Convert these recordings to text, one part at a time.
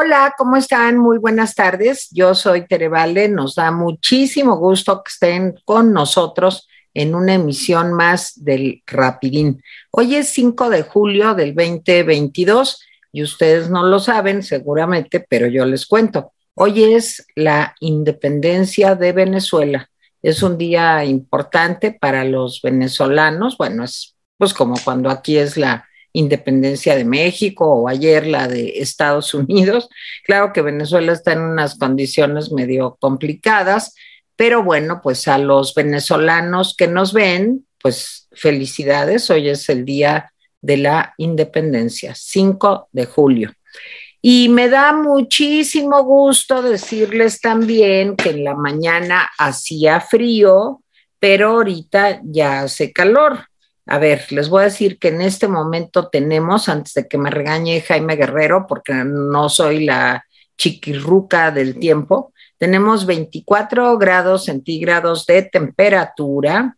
Hola, ¿cómo están? Muy buenas tardes. Yo soy Tere Vale. Nos da muchísimo gusto que estén con nosotros en una emisión más del Rapidín. Hoy es 5 de julio del 2022 y ustedes no lo saben seguramente, pero yo les cuento. Hoy es la independencia de Venezuela. Es un día importante para los venezolanos. Bueno, es pues como cuando aquí es la independencia de México o ayer la de Estados Unidos. Claro que Venezuela está en unas condiciones medio complicadas, pero bueno, pues a los venezolanos que nos ven, pues felicidades. Hoy es el día de la independencia, 5 de julio. Y me da muchísimo gusto decirles también que en la mañana hacía frío, pero ahorita ya hace calor. A ver, les voy a decir que en este momento tenemos, antes de que me regañe Jaime Guerrero, porque no soy la chiquirruca del tiempo, tenemos 24 grados centígrados de temperatura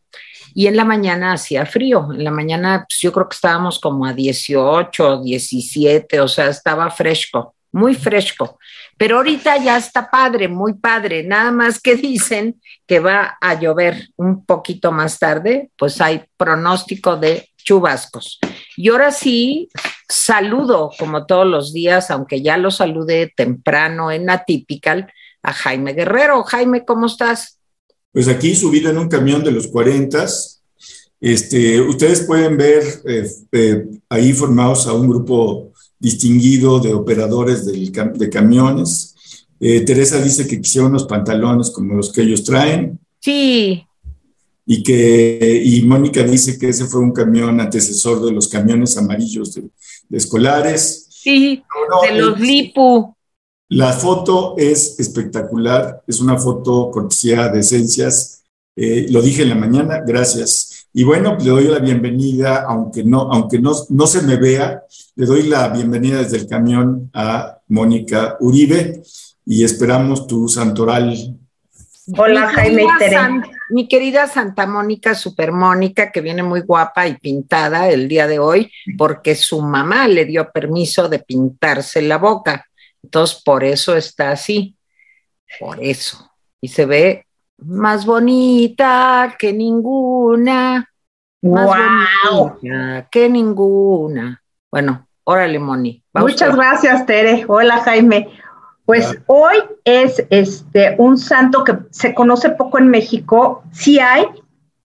y en la mañana hacía frío. En la mañana pues, yo creo que estábamos como a 18, 17, o sea, estaba fresco, muy fresco. Pero ahorita ya está padre, muy padre. Nada más que dicen que va a llover un poquito más tarde, pues hay pronóstico de chubascos. Y ahora sí, saludo como todos los días, aunque ya lo saludé temprano en Atypical, a Jaime Guerrero. Jaime, ¿cómo estás? Pues aquí subido en un camión de los 40, este, ustedes pueden ver eh, eh, ahí formados a un grupo distinguido de operadores de camiones. Eh, Teresa dice que quisieron unos pantalones como los que ellos traen. Sí. Y que y Mónica dice que ese fue un camión antecesor de los camiones amarillos de, escolares. Sí, de los Lipu. La foto es espectacular, es una foto cortesía de Esencias. Eh, lo dije en la mañana, gracias. Y bueno, le doy la bienvenida, aunque no, aunque no, no se me vea, le doy la bienvenida desde el camión a Mónica Uribe y esperamos tu santoral. Hola Jaime mi querida Santa Mónica, Super Mónica, que viene muy guapa y pintada el día de hoy, porque su mamá le dio permiso de pintarse la boca. Entonces, por eso está así. Por eso. Y se ve más bonita que ninguna. Más bonita que ninguna. Bueno, órale, Moni. Muchas gracias, Tere. Hola, Jaime. Pues hoy es este un santo que se conoce poco en México, sí hay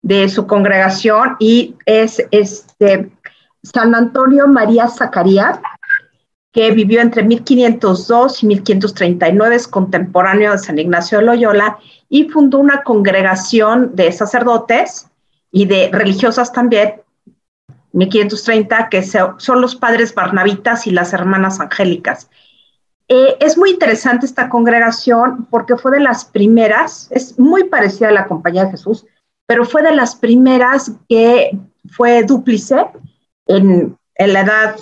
de su congregación y es este San Antonio María Zacarías, que vivió entre 1502 y 1539, es contemporáneo de San Ignacio de Loyola y fundó una congregación de sacerdotes y de religiosas también, 1530, que son los padres barnabitas y las hermanas angélicas. Eh, es muy interesante esta congregación porque fue de las primeras, es muy parecida a la Compañía de Jesús, pero fue de las primeras que fue dúplice en, en la edad,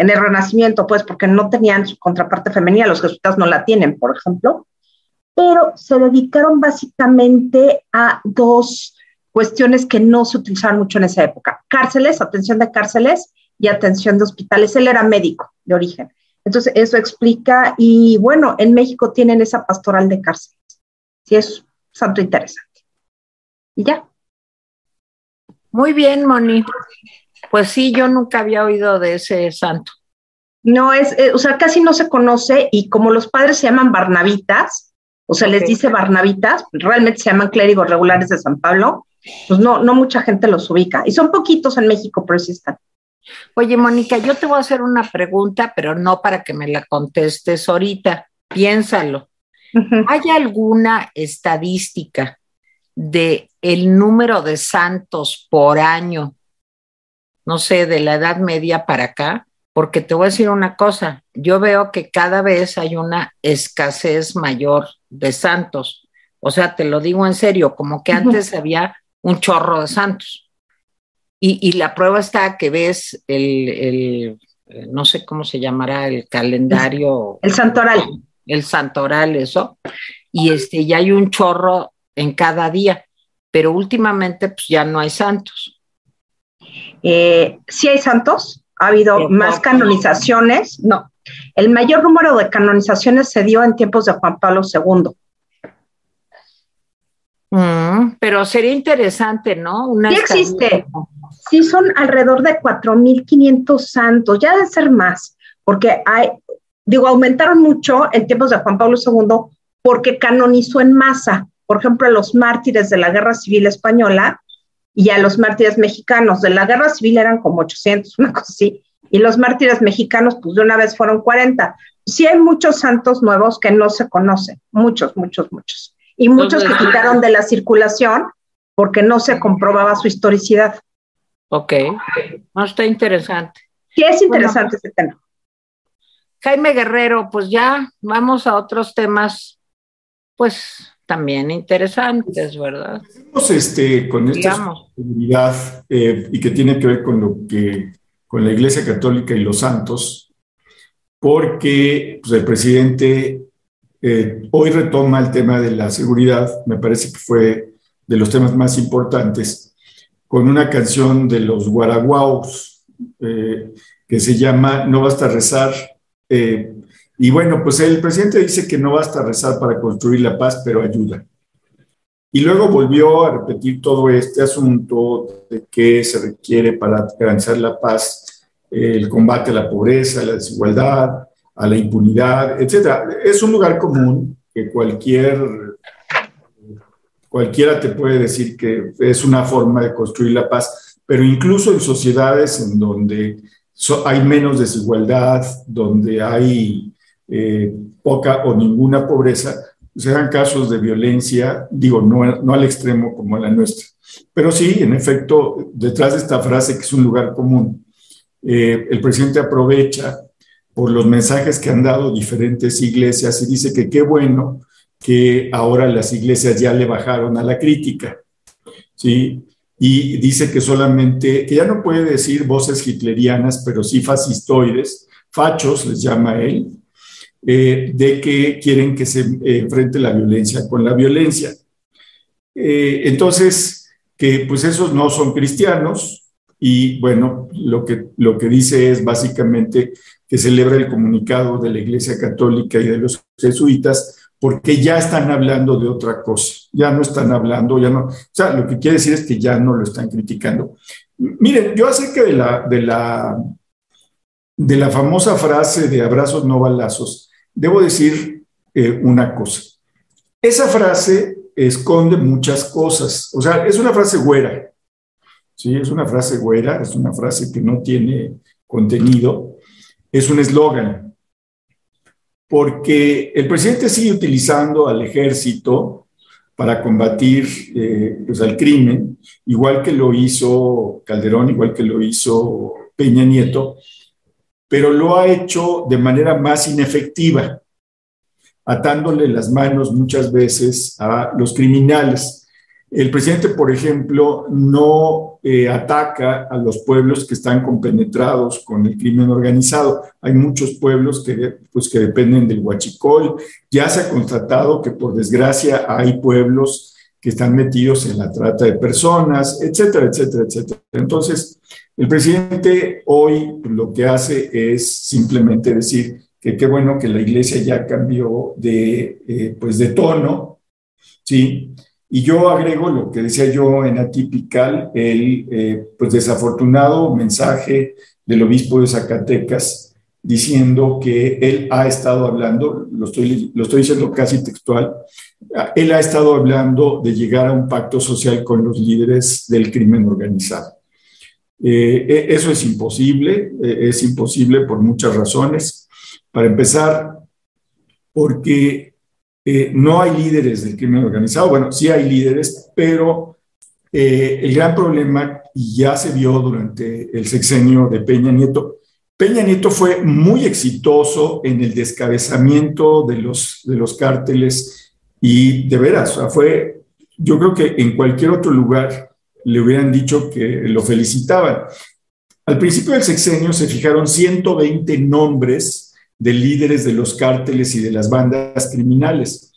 en el Renacimiento, pues porque no tenían su contraparte femenina, los jesuitas no la tienen, por ejemplo pero se dedicaron básicamente a dos cuestiones que no se utilizaban mucho en esa época. Cárceles, atención de cárceles y atención de hospitales. Él era médico de origen. Entonces, eso explica, y bueno, en México tienen esa pastoral de cárceles. Sí, es santo interesante. Y ya. Muy bien, Moni. Pues sí, yo nunca había oído de ese santo. No es, eh, o sea, casi no se conoce y como los padres se llaman barnabitas, o sea, les dice Barnabitas, realmente se llaman clérigos regulares de San Pablo, pues no, no mucha gente los ubica. Y son poquitos en México, pero sí están. Oye, Mónica, yo te voy a hacer una pregunta, pero no para que me la contestes ahorita. Piénsalo. ¿Hay alguna estadística de el número de santos por año, no sé, de la Edad Media para acá? Porque te voy a decir una cosa, yo veo que cada vez hay una escasez mayor de santos. O sea, te lo digo en serio, como que antes había un chorro de santos. Y, la prueba está que ves el, no sé cómo se llamará, el calendario. El santoral. El santoral, eso. Y este, ya hay un chorro en cada día, pero últimamente pues ya no hay santos. Eh, sí hay santos, ha habido más canonizaciones, no, El mayor número de canonizaciones se dio en tiempos de Juan Pablo II. Mm, pero sería interesante, ¿no? sí existe. Sí, son alrededor de 4.500 santos, ya debe ser más, porque hay, digo, aumentaron mucho en tiempos de Juan Pablo II porque canonizó en masa, por ejemplo, los mártires de la Guerra Civil Española y a los mártires mexicanos. De la Guerra Civil eran como 800, una cosa así, y los mártires mexicanos, pues de una vez fueron 40. Sí hay muchos santos nuevos que no se conocen, muchos, muchos, muchos. Y muchos que quitaron de la circulación porque no se comprobaba su historicidad. Ok, no está interesante. Sí, es interesante ese tema. Jaime Guerrero, pues ya vamos a otros temas, pues también interesantes, ¿verdad? Empecemos este, con esta seguridad eh, y que tiene que ver con lo que con la Iglesia Católica y los santos, porque pues, el presidente eh, hoy retoma el tema de la seguridad, me parece que fue de los temas más importantes, con una canción de los Guaraguaos eh, que se llama No basta rezar. Eh, y bueno, pues el presidente dice que no basta rezar para construir la paz, pero ayuda. Y luego volvió a repetir todo este asunto de que se requiere para garantizar la paz, el combate a la pobreza, a la desigualdad, a la impunidad, etc. Es un lugar común que cualquier, cualquiera te puede decir que es una forma de construir la paz, pero incluso en sociedades en donde hay menos desigualdad, donde hay eh, poca o ninguna pobreza, dan casos de violencia, digo, no, no al extremo como la nuestra. Pero sí, en efecto, detrás de esta frase, que es un lugar común, eh, el presidente aprovecha por los mensajes que han dado diferentes iglesias y dice que qué bueno que ahora las iglesias ya le bajaron a la crítica. ¿sí? Y dice que solamente, que ya no puede decir voces hitlerianas, pero sí fascistoides, fachos les llama él, eh, de que quieren que se eh, enfrente la violencia con la violencia. Eh, entonces, que pues esos no son cristianos y bueno, lo que, lo que dice es básicamente que celebra el comunicado de la Iglesia Católica y de los jesuitas porque ya están hablando de otra cosa, ya no están hablando, ya no, o sea, lo que quiere decir es que ya no lo están criticando. Miren, yo acerca de la, de la, de la famosa frase de abrazos no balazos, debo decir eh, una cosa. Esa frase esconde muchas cosas. O sea, es una frase güera. Sí, es una frase güera, es una frase que no tiene contenido. Es un eslogan. Porque el presidente sigue utilizando al ejército para combatir eh, pues, al crimen, igual que lo hizo Calderón, igual que lo hizo Peña Nieto, pero lo ha hecho de manera más inefectiva, atándole las manos muchas veces a los criminales. El presidente, por ejemplo, no eh, ataca a los pueblos que están compenetrados con el crimen organizado. Hay muchos pueblos que, pues, que dependen del huachicol. Ya se ha constatado que, por desgracia, hay pueblos que están metidos en la trata de personas, etcétera, etcétera, etcétera. Entonces, el presidente hoy lo que hace es simplemente decir que qué bueno que la iglesia ya cambió de, eh, pues de tono, ¿sí? Y yo agrego lo que decía yo en Atipical, el eh, pues desafortunado mensaje del obispo de Zacatecas diciendo que él ha estado hablando, lo estoy, lo estoy diciendo casi textual, él ha estado hablando de llegar a un pacto social con los líderes del crimen organizado. Eh, e, eso es imposible, eh, es imposible por muchas razones. Para empezar, porque eh, no hay líderes del crimen organizado. Bueno, sí hay líderes, pero el gran problema, ya se vio durante el sexenio de Peña Nieto, Peña Nieto fue muy exitoso en el descabezamiento de los, de los cárteles y de veras, fue, yo creo que en cualquier otro lugar le hubieran dicho que lo felicitaban. Al principio del sexenio se fijaron 120 nombres de líderes de los cárteles y de las bandas criminales.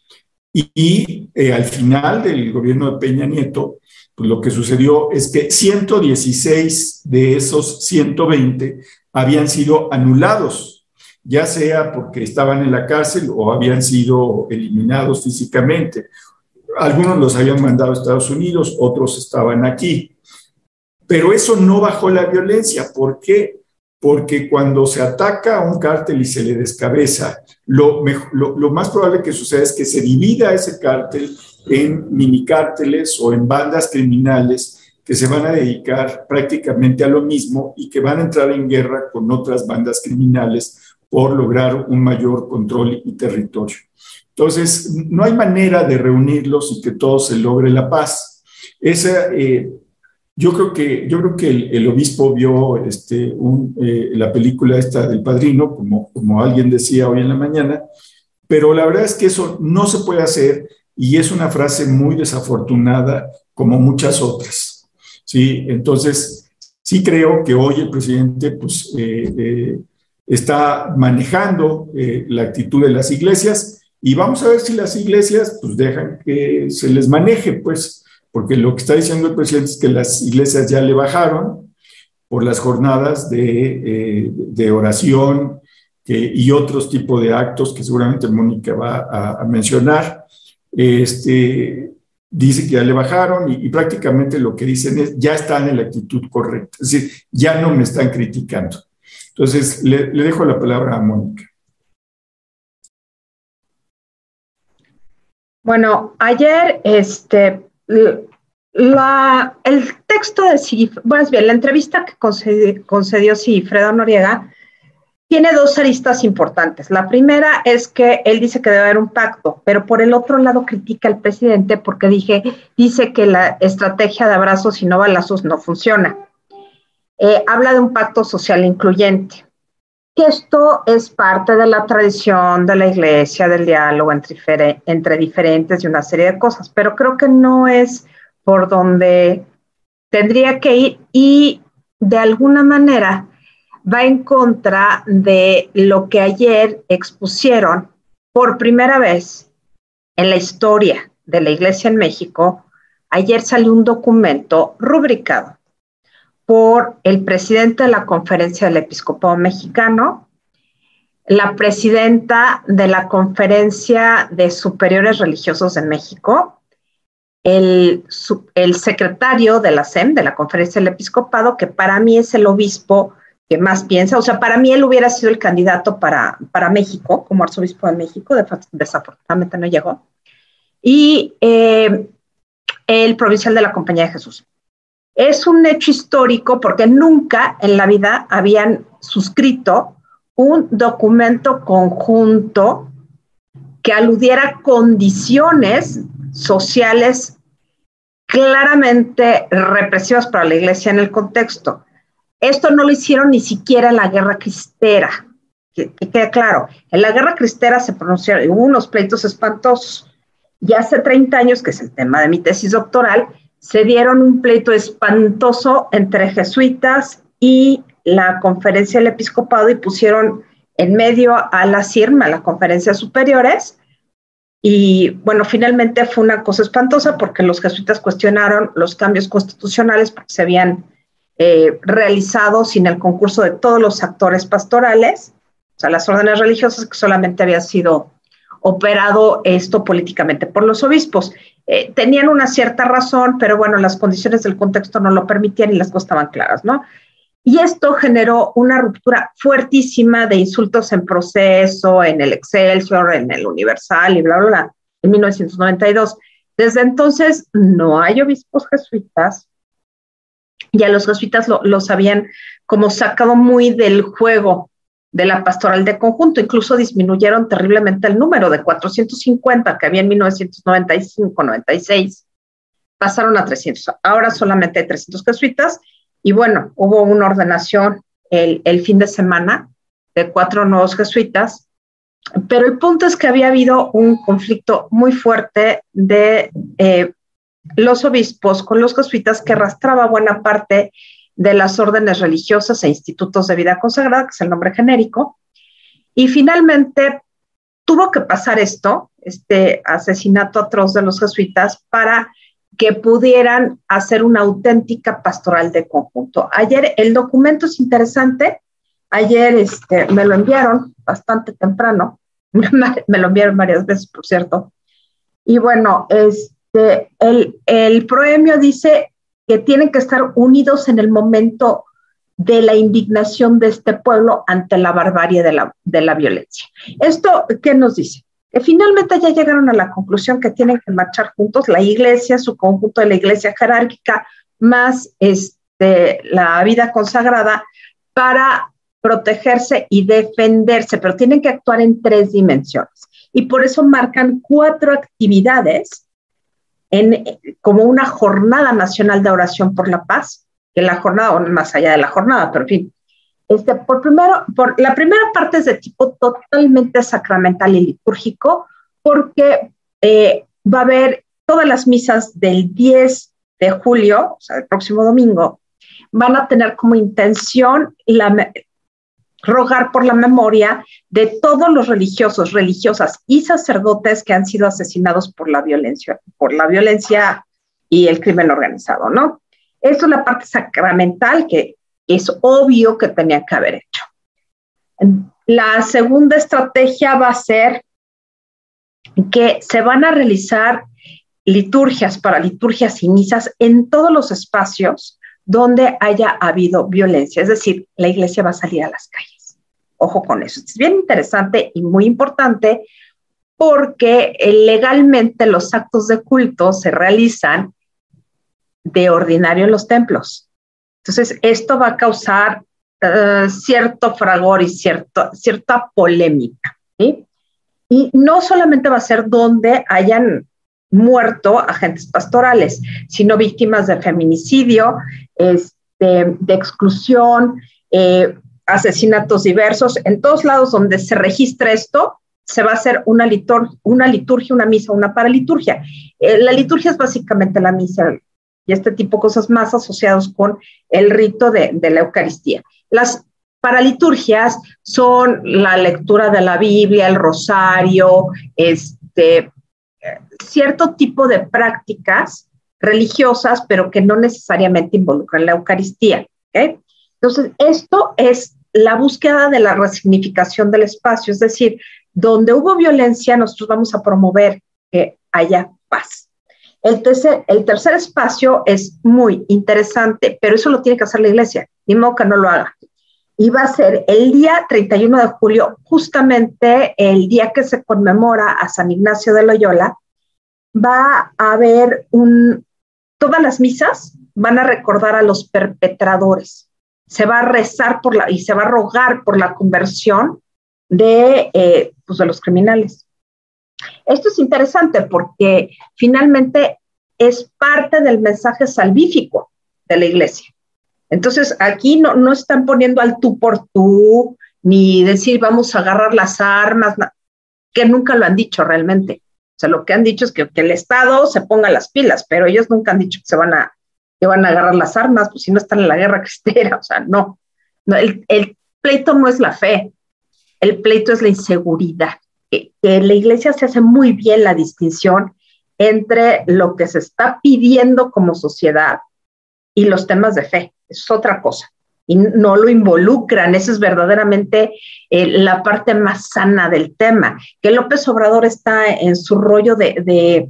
Y, eh, al final del gobierno de Peña Nieto, pues lo que sucedió es que 116 de esos 120 habían sido anulados. ya sea porque estaban en la cárcel o habían sido eliminados físicamente. Algunos los habían mandado a Estados Unidos, otros estaban aquí. Pero eso no bajó la violencia. ¿Por qué? Porque cuando se ataca a un cártel y se le descabeza, lo, más probable que suceda es que se divida ese cártel en mini cárteles o en bandas criminales que se van a dedicar prácticamente a lo mismo y que van a entrar en guerra con otras bandas criminales por lograr un mayor control y territorio. Entonces, no hay manera de reunirlos y que todo se logre la paz. Esa, eh, yo creo que, yo creo que el, obispo vio este, eh, la película esta del padrino, como, como alguien decía hoy en la mañana, pero la verdad es que eso no se puede hacer y es una frase muy desafortunada como muchas otras. ¿sí? Entonces, sí creo que hoy el presidente pues, eh, está manejando la actitud de las iglesias y vamos a ver si las iglesias pues dejan que se les maneje, pues, porque lo que está diciendo el presidente es que las iglesias ya le bajaron por las jornadas de, eh, oración y otros tipos de actos que seguramente Mónica va a, mencionar. Este, dice que ya le bajaron y, y, prácticamente lo que dicen es, ya están en la actitud correcta, es decir, ya no me están criticando. Entonces, le, dejo la palabra a Mónica. Bueno, ayer este, la, el texto de Sigifredo, bueno, bien, la entrevista que concedió, concedió Sigifredo Noriega tiene dos aristas importantes. La primera es que él dice que debe haber un pacto, pero por el otro lado critica al presidente porque dije, dice que la estrategia de abrazos y no balazos no funciona. Eh, habla de un pacto social incluyente. Que esto es parte de la tradición de la iglesia, del diálogo entre, diferentes y una serie de cosas, pero creo que no es por donde tendría que ir y de alguna manera va en contra de lo que ayer expusieron por primera vez en la historia de la Iglesia en México. Ayer salió un documento rubricado por el presidente de la Conferencia del Episcopado Mexicano, la presidenta de la Conferencia de Superiores Religiosos de México, el, el, secretario de la SEM, de la Conferencia del Episcopado, que para mí es el obispo que más piensa, o sea, para mí él hubiera sido el candidato para, para México, como arzobispo de México, desafortunadamente no llegó, y eh, el provincial de la Compañía de Jesús. Es un hecho histórico porque nunca en la vida habían suscrito un documento conjunto que aludiera condiciones sociales claramente represivas para la iglesia en el contexto. Esto no lo hicieron ni siquiera en la guerra cristera, que, quede claro. En la guerra cristera se pronunciaron, unos pleitos espantosos. Ya hace 30 años, que es el tema de mi tesis doctoral, se dieron un pleito espantoso entre jesuitas y la conferencia del episcopado y pusieron en medio a la CIRMA, a las conferencias superiores. Y bueno, finalmente fue una cosa espantosa porque los jesuitas cuestionaron los cambios constitucionales porque se habían eh, realizado sin el concurso de todos los actores pastorales, o sea, las órdenes religiosas que solamente había sido operado esto políticamente por los obispos. Eh, tenían una cierta razón, pero bueno, las condiciones del contexto no lo permitían y las cosas estaban claras, ¿no? Y esto generó una ruptura fuertísima de insultos en proceso, en el Excelsior, en el Universal y bla, bla, bla, en 1992. Desde entonces no hay obispos jesuitas, ya los jesuitas lo, los habían como sacado muy del juego de la pastoral de conjunto. Incluso disminuyeron terriblemente el número de 450 que había en 1995-96, pasaron a 300. Ahora solamente hay 300 jesuitas y bueno, hubo una ordenación el, el fin de semana de cuatro nuevos jesuitas, pero el punto es que había habido un conflicto muy fuerte de eh, los obispos con los jesuitas que arrastraba buena parte de las órdenes religiosas e institutos de vida consagrada, que es el nombre genérico. Y finalmente tuvo que pasar esto, este asesinato atroz de los jesuitas, para que pudieran hacer una auténtica pastoral de conjunto. Ayer el documento es interesante, ayer este, me lo enviaron bastante temprano, me lo enviaron varias veces, por cierto. Y bueno, este, el, el proemio dice que tienen que estar unidos en el momento de la indignación de este pueblo ante la barbarie de la, de la violencia. ¿Esto qué nos dice? Que finalmente ya llegaron a la conclusión que tienen que marchar juntos la iglesia, su conjunto de la iglesia jerárquica, más este, la vida consagrada, para protegerse y defenderse, pero tienen que actuar en tres dimensiones. Y por eso marcan cuatro actividades en, como una jornada nacional de oración por la paz, que la jornada, o más allá de la jornada, pero en fin. Este, por primero, por, la primera parte es de tipo totalmente sacramental y litúrgico, porque eh, va a haber todas las misas del 10 de julio, o sea, el próximo domingo, van a tener como intención la, rogar por la memoria de todos los religiosos, religiosas y sacerdotes que han sido asesinados por la violencia, por la violencia y el crimen organizado, ¿no? Eso es la parte sacramental que es obvio que tenía que haber hecho. La segunda estrategia va a ser que se van a realizar liturgias para liturgias y misas en todos los espacios donde haya habido violencia. Es decir, la iglesia va a salir a las calles. Ojo con eso. Es bien interesante y muy importante porque eh, legalmente los actos de culto se realizan de ordinario en los templos. Entonces, esto va a causar eh, cierto fragor y cierto, cierta polémica. Y no solamente va a ser donde hayan muerto agentes pastorales, sino víctimas de feminicidio, este, de exclusión, eh, asesinatos diversos. En todos lados donde se registra esto, se va a hacer una, una liturgia, una misa, una paraliturgia. Eh, la liturgia es básicamente la misa y este tipo de cosas más asociados con el rito de, la Eucaristía. Las paraliturgias son la lectura de la Biblia, el rosario, este, cierto tipo de prácticas religiosas, pero que no necesariamente involucran la Eucaristía. Entonces, esto es la búsqueda de la resignificación del espacio, es decir, donde hubo violencia, nosotros vamos a promover que haya paz. El tercer, el tercer espacio es muy interesante, pero eso lo tiene que hacer la iglesia, ni modo que no lo haga. Y va a ser el día 31 de julio, justamente el día que se conmemora a San Ignacio de Loyola, va a haber un, todas las misas van a recordar a los perpetradores. Se va a rezar por la, y se va a rogar por la conversión de, eh, pues de los criminales. Esto es interesante porque finalmente es parte del mensaje salvífico de la iglesia. Entonces, aquí no, no están poniendo al tú por tú, ni decir vamos a agarrar las armas, que nunca lo han dicho realmente. O sea, lo que han dicho es que, el Estado se ponga las pilas, pero ellos nunca han dicho que se van a, que van a agarrar las armas, pues si no están en la guerra cristera, o sea, no. el, pleito no es la fe, el pleito es la inseguridad que, la iglesia se hace muy bien la distinción entre lo que se está pidiendo como sociedad y los temas de fe. es otra cosa. Y no lo involucran. Esa es verdaderamente eh, la parte más sana del tema. Que López Obrador está en su rollo de,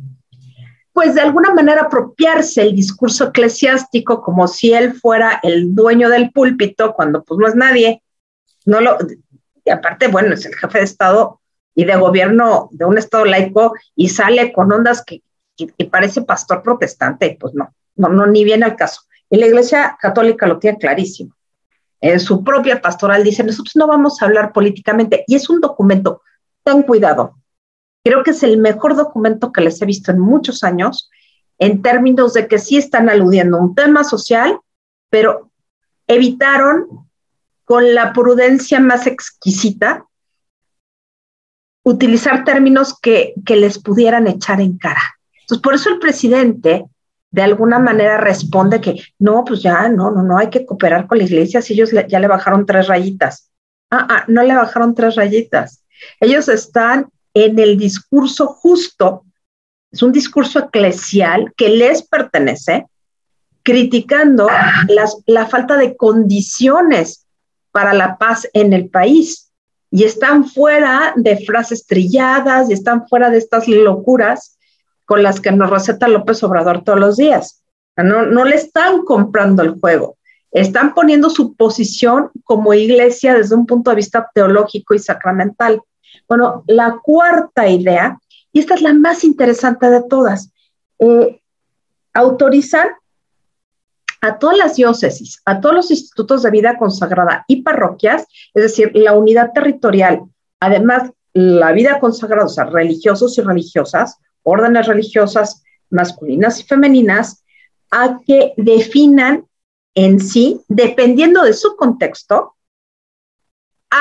pues de alguna manera apropiarse el discurso eclesiástico como si él fuera el dueño del púlpito, cuando pues no es nadie. No lo, y aparte, bueno, es el jefe de Estado y de gobierno de un Estado laico y sale con ondas que, parece pastor protestante, pues no, no, no, ni viene al caso. Y la Iglesia Católica lo tiene clarísimo. En su propia pastoral dice, nosotros no vamos a hablar políticamente, y es un documento, ten cuidado. Creo que es el mejor documento que les he visto en muchos años, en términos de que sí están aludiendo a un tema social, pero evitaron con la prudencia más exquisita utilizar términos que, les pudieran echar en cara. Entonces, por eso el presidente de alguna manera responde que no, pues ya, no, no, no, hay que cooperar con la iglesia si ellos ya le bajaron tres rayitas. Ah, ah, no le bajaron tres rayitas. Ellos están en el discurso justo, es un discurso eclesial que les pertenece, criticando la falta de condiciones para la paz en el país. Y están fuera de frases trilladas y están fuera de estas locuras con las que nos receta López Obrador todos los días. No, no le están comprando el juego, están poniendo su posición como iglesia desde un punto de vista teológico y sacramental. Bueno, la cuarta idea, y esta es la más interesante de todas, eh, autorizan a todas las diócesis, a todos los institutos de vida consagrada y parroquias, es decir, la unidad territorial, además la vida consagrada, o sea, religiosos y religiosas, órdenes religiosas masculinas y femeninas, a que definan en sí, dependiendo de su contexto,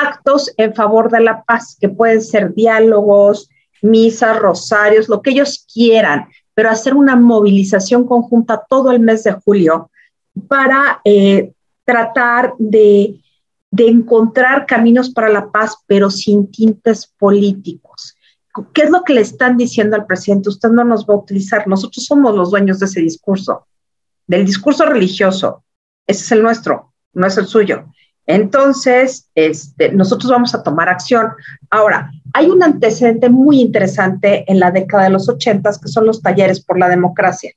actos en favor de la paz, que pueden ser diálogos, misas, rosarios, lo que ellos quieran, pero hacer una movilización conjunta todo el mes de julio para eh, tratar de, encontrar caminos para la paz, pero sin tintes políticos. ¿Qué es lo que le están diciendo al presidente? Usted no nos va a utilizar, nosotros somos los dueños de ese discurso, del discurso religioso. Ese es el nuestro, no es el suyo. Entonces, este, nosotros vamos a tomar acción. Ahora, hay un antecedente muy interesante en la década de los ochentas, que son los talleres por la democracia.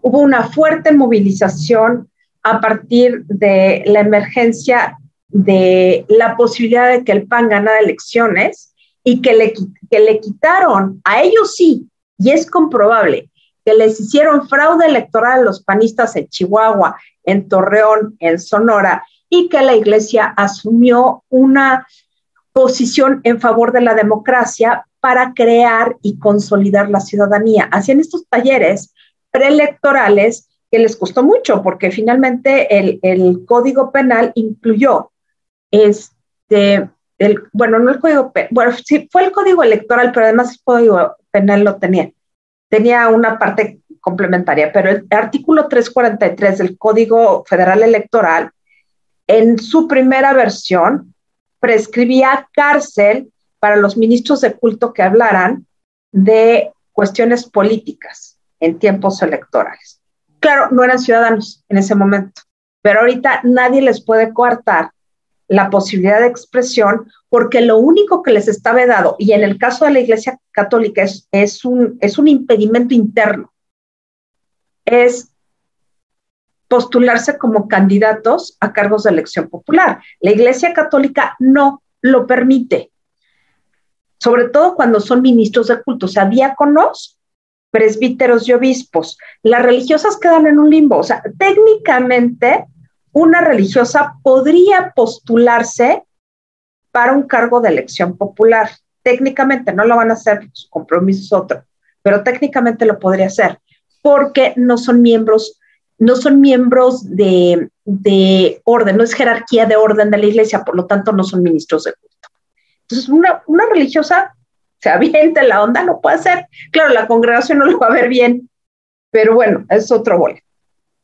Hubo una fuerte movilización a partir de la emergencia de la posibilidad de que el PAN ganara elecciones y que le, que le quitaron, a ellos sí, y es comprobable, que les hicieron fraude electoral a los panistas en Chihuahua, en Torreón, en Sonora, y que la iglesia asumió una posición en favor de la democracia para crear y consolidar la ciudadanía. Hacían estos talleres preelectorales que les costó mucho, porque finalmente el, código penal incluyó este, el, bueno, no el código penal, bueno, sí, fue el código electoral, pero además el código penal lo tenía. Tenía una parte complementaria, pero el artículo 343 del Código Federal Electoral, en su primera versión, prescribía cárcel para los ministros de culto que hablaran de cuestiones políticas en tiempos electorales. Claro, no eran ciudadanos en ese momento, pero ahorita nadie les puede coartar la posibilidad de expresión porque lo único que les está vedado, y en el caso de la Iglesia Católica es, un, es un impedimento interno, es postularse como candidatos a cargos de elección popular. La Iglesia Católica no lo permite, sobre todo cuando son ministros de culto, o sea, diáconos presbíteros y obispos. Las religiosas quedan en un limbo. O sea, técnicamente una religiosa podría postularse para un cargo de elección popular. Técnicamente no lo van a hacer, su compromiso es otro, pero técnicamente lo podría hacer porque no son miembros, no son miembros de, de orden, no es jerarquía de orden de la iglesia, por lo tanto no son ministros de culto. Entonces, una, una religiosa se aviente la onda, no puede ser. Claro, la congregación no lo va a ver bien, pero bueno, es otro boleto.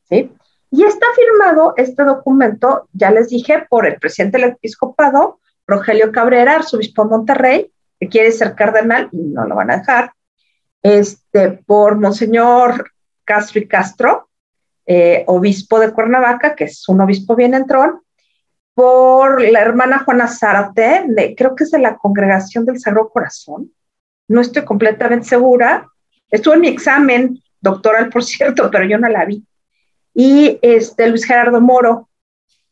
Y está firmado este documento, ya les dije, por el presidente del episcopado, Rogelio Cabrera, arzobispo de Monterrey, que quiere ser cardenal y no lo van a dejar, este, por Monseñor Castro y Castro, eh, obispo de Cuernavaca, que es un obispo bien entrón, por la hermana Juana Zárate, creo que es de la Congregación del Sagrado Corazón. No estoy completamente segura. Estuvo en mi examen doctoral, por cierto, pero yo no la vi. Y este, Luis Gerardo Moro,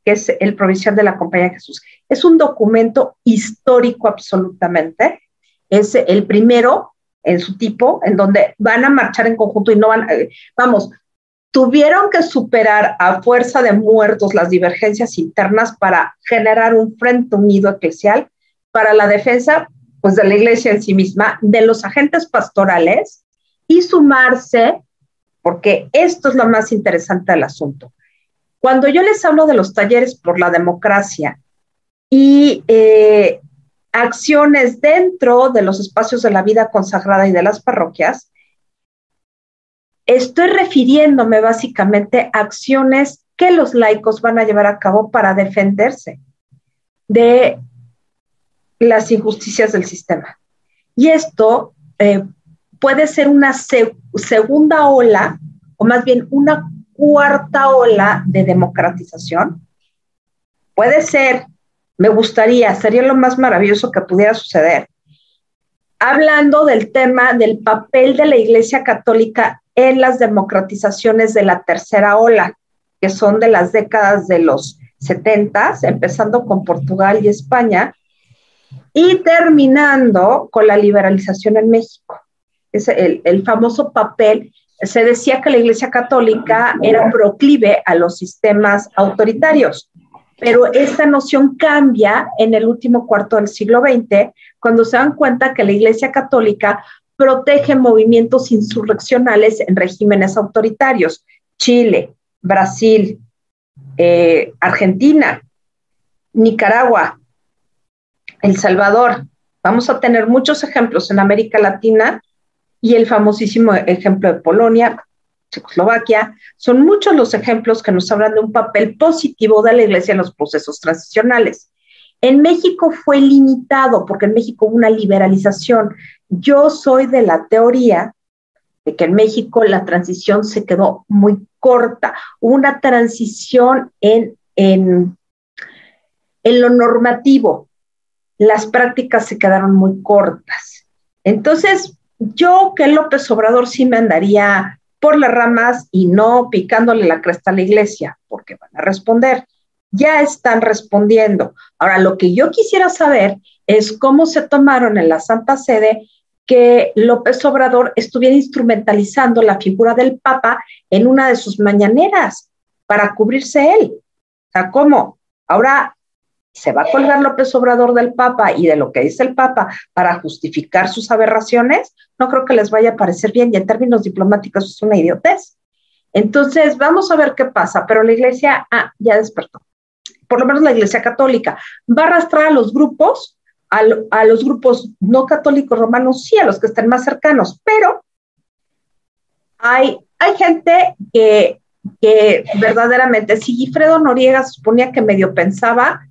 que es el provincial de la Compañía de Jesús. Es un documento histórico absolutamente. Es el primero en su tipo, en donde van a marchar en conjunto y no van, eh, vamos, tuvieron que superar a fuerza de muertos las divergencias internas para generar un frente unido eclesial para la defensa pues, de la iglesia en sí misma, de los agentes pastorales y sumarse, porque esto es lo más interesante del asunto. Cuando yo les hablo de los talleres por la democracia y eh, acciones dentro de los espacios de la vida consagrada y de las parroquias, estoy refiriéndome básicamente a acciones que los laicos van a llevar a cabo para defenderse de las injusticias del sistema. Y esto eh, puede ser una segunda ola, o más bien una cuarta ola de democratización. Puede ser me gustaría, sería lo más maravilloso que pudiera suceder, hablando del tema del papel de la Iglesia Católica en las democratizaciones de la tercera ola, que son de las décadas de los 70, empezando con Portugal y España, y terminando con la liberalización en México. Es el, el famoso papel se decía que la Iglesia Católica era proclive a los sistemas autoritarios, pero esta noción cambia en el último cuarto del siglo XX, cuando se dan cuenta que la Iglesia Católica protege movimientos insurreccionales en regímenes autoritarios. Chile, Brasil, eh, Argentina, Nicaragua, El Salvador. Vamos a tener muchos ejemplos en América Latina y el famosísimo ejemplo de Polonia, Checoslovaquia, son muchos los ejemplos que nos hablan de un papel positivo de la Iglesia en los procesos transicionales. En México fue limitado porque en México hubo una liberalización. Yo soy de la teoría de que en México la transición se quedó muy corta. Hubo una transición en, en, en lo normativo. Las prácticas se quedaron muy cortas. Entonces, yo que López Obrador sí me andaría por las ramas y no picándole la cresta a la iglesia, porque van a responder. Ya están respondiendo. Ahora, lo que yo quisiera saber es cómo se tomaron en la Santa Sede que López Obrador estuviera instrumentalizando la figura del Papa en una de sus mañaneras para cubrirse él. O sea, ¿cómo? Ahora se va a colgar López Obrador del Papa y de lo que dice el Papa para justificar sus aberraciones, no creo que les vaya a parecer bien y en términos diplomáticos es una idiotez. Entonces, vamos a ver qué pasa, pero la iglesia ah, ya despertó. Por lo menos la iglesia católica va a arrastrar a los grupos, a, los grupos no católicos romanos, sí, a los que estén más cercanos, pero hay, hay gente que, que verdaderamente, si Gifredo Noriega suponía que medio pensaba,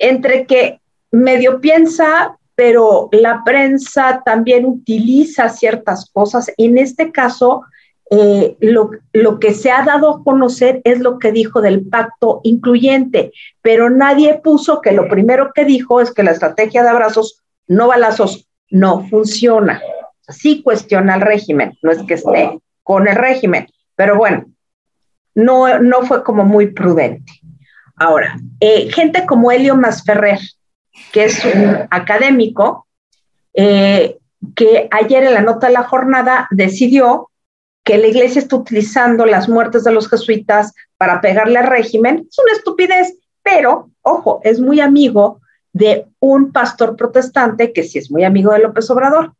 entre que medio piensa, pero la prensa también utiliza ciertas cosas. En este caso, eh, lo, lo, que se ha dado a conocer es lo que dijo del pacto incluyente, pero nadie puso que lo primero que dijo es que la estrategia de abrazos, no balazos, no funciona. Sí cuestiona el régimen, no es que esté con el régimen, pero bueno, no, no fue como muy prudente. Ahora, eh, gente como Helio Masferrer, que es un académico, eh, que ayer en la nota de la jornada decidió que la iglesia está utilizando las muertes de los jesuitas para pegarle al régimen. Es una estupidez, pero, ojo, es muy amigo de un pastor protestante que sí es muy amigo de López Obrador,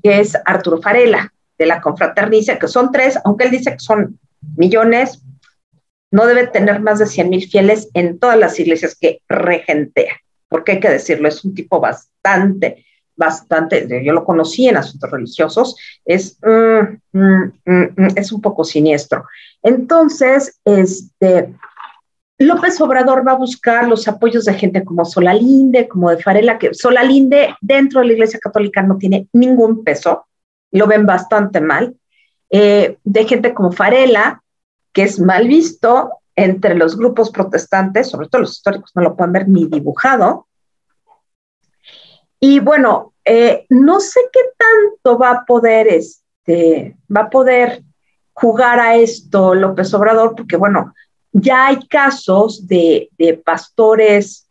que es Arturo Farela, de la confraternicia, que son tres, aunque él dice que son millones, no debe tener más de 100 mil fieles en todas las iglesias que regentea, porque hay que decirlo, es un tipo bastante, bastante, yo lo conocí en asuntos religiosos, es, mm, mm, mm, es un poco siniestro. Entonces, este, López Obrador va a buscar los apoyos de gente como Solalinde, como de Farela, que Solalinde dentro de la Iglesia Católica no tiene ningún peso, lo ven bastante mal, eh, de gente como Farela, que es mal visto entre los grupos protestantes, sobre todo los históricos no lo pueden ver ni dibujado. Y bueno, eh, no sé qué tanto va a poder, este, va a poder jugar a esto López Obrador, porque bueno, ya hay casos de, pastores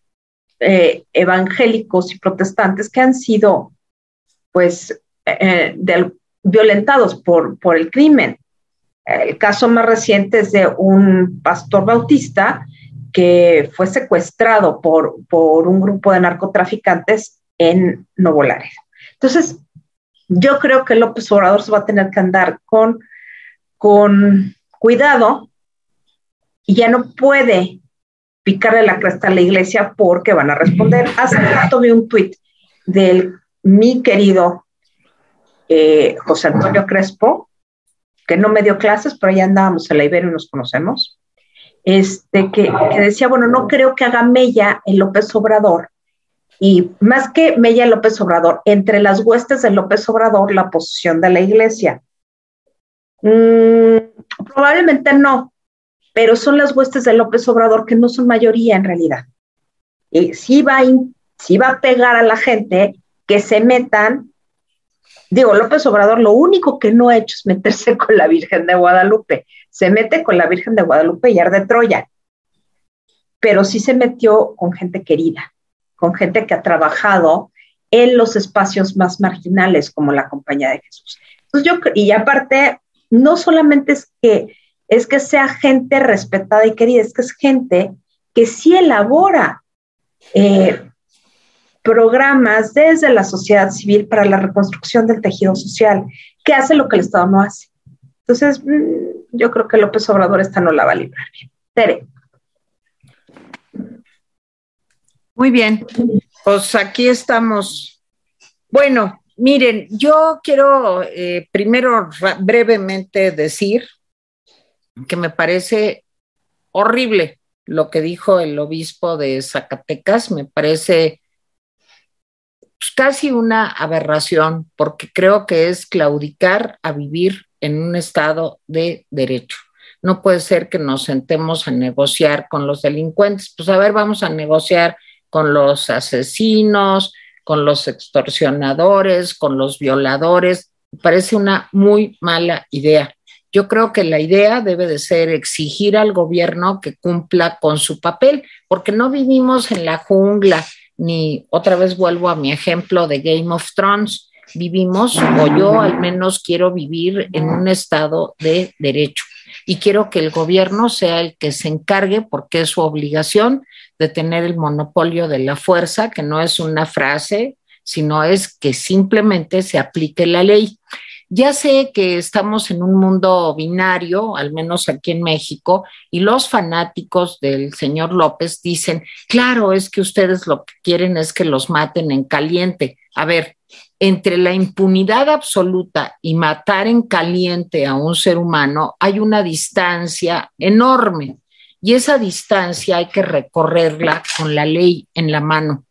eh, evangélicos y protestantes que han sido, pues, eh, violentados por, por el crimen. El caso más reciente es de un pastor bautista que fue secuestrado por, por un grupo de narcotraficantes en Nuevo Laredo. Entonces, yo creo que López Obrador se va a tener que andar con, con cuidado y ya no puede picarle la cresta a la iglesia porque van a responder. Hace rato vi un tuit del mi querido eh, José Antonio Crespo, que no me dio clases, pero ya andábamos en la Ibero y nos conocemos, este, que, decía, bueno, no creo que haga Mella en López Obrador, y más que Mella López Obrador, entre las huestes de López Obrador, la posición de la iglesia. Mm, probablemente no, pero son las huestes de López Obrador que no son mayoría en realidad. y sí va, sí va a pegar a la gente que se metan. Digo, López Obrador lo único que no ha hecho es meterse con la Virgen de Guadalupe. Se mete con la Virgen de Guadalupe y arde Troya. Pero sí se metió con gente querida, con gente que ha trabajado en los espacios más marginales como la Compañía de Jesús. Entonces yo, y aparte, no solamente es que, es que sea gente respetada y querida, es que es gente que sí elabora eh, programas desde la sociedad civil para la reconstrucción del tejido social, que hace lo que el Estado no hace. Entonces, mm, yo creo que López Obrador esta no la va a librar bien. Tere. Muy bien, pues aquí estamos. Bueno, miren, yo quiero eh, primero brevemente decir que me parece horrible lo que dijo el obispo de Zacatecas, me parece pues, casi una aberración, porque creo que es claudicar a vivir en un estado de derecho. No puede ser que nos sentemos a negociar con los delincuentes. Pues a ver, vamos a negociar con los asesinos, con los extorsionadores, con los violadores. parece una muy mala idea. Yo creo que la idea debe de ser exigir al gobierno que cumpla con su papel, porque no vivimos en la jungla, ni otra vez vuelvo a mi ejemplo de Game of Thrones, vivimos, o yo al menos quiero vivir en un estado de derecho y quiero que el gobierno sea el que se encargue, porque es su obligación, de tener el monopolio de la fuerza, que no es una frase, sino es que simplemente se aplique la ley. Ya sé que estamos en un mundo binario, al menos aquí en México, y los fanáticos del señor López dicen, claro, es que ustedes lo que quieren es que los maten en caliente. A ver, entre la impunidad absoluta y matar en caliente a un ser humano hay una distancia enorme y esa distancia hay que recorrerla con la ley en la mano.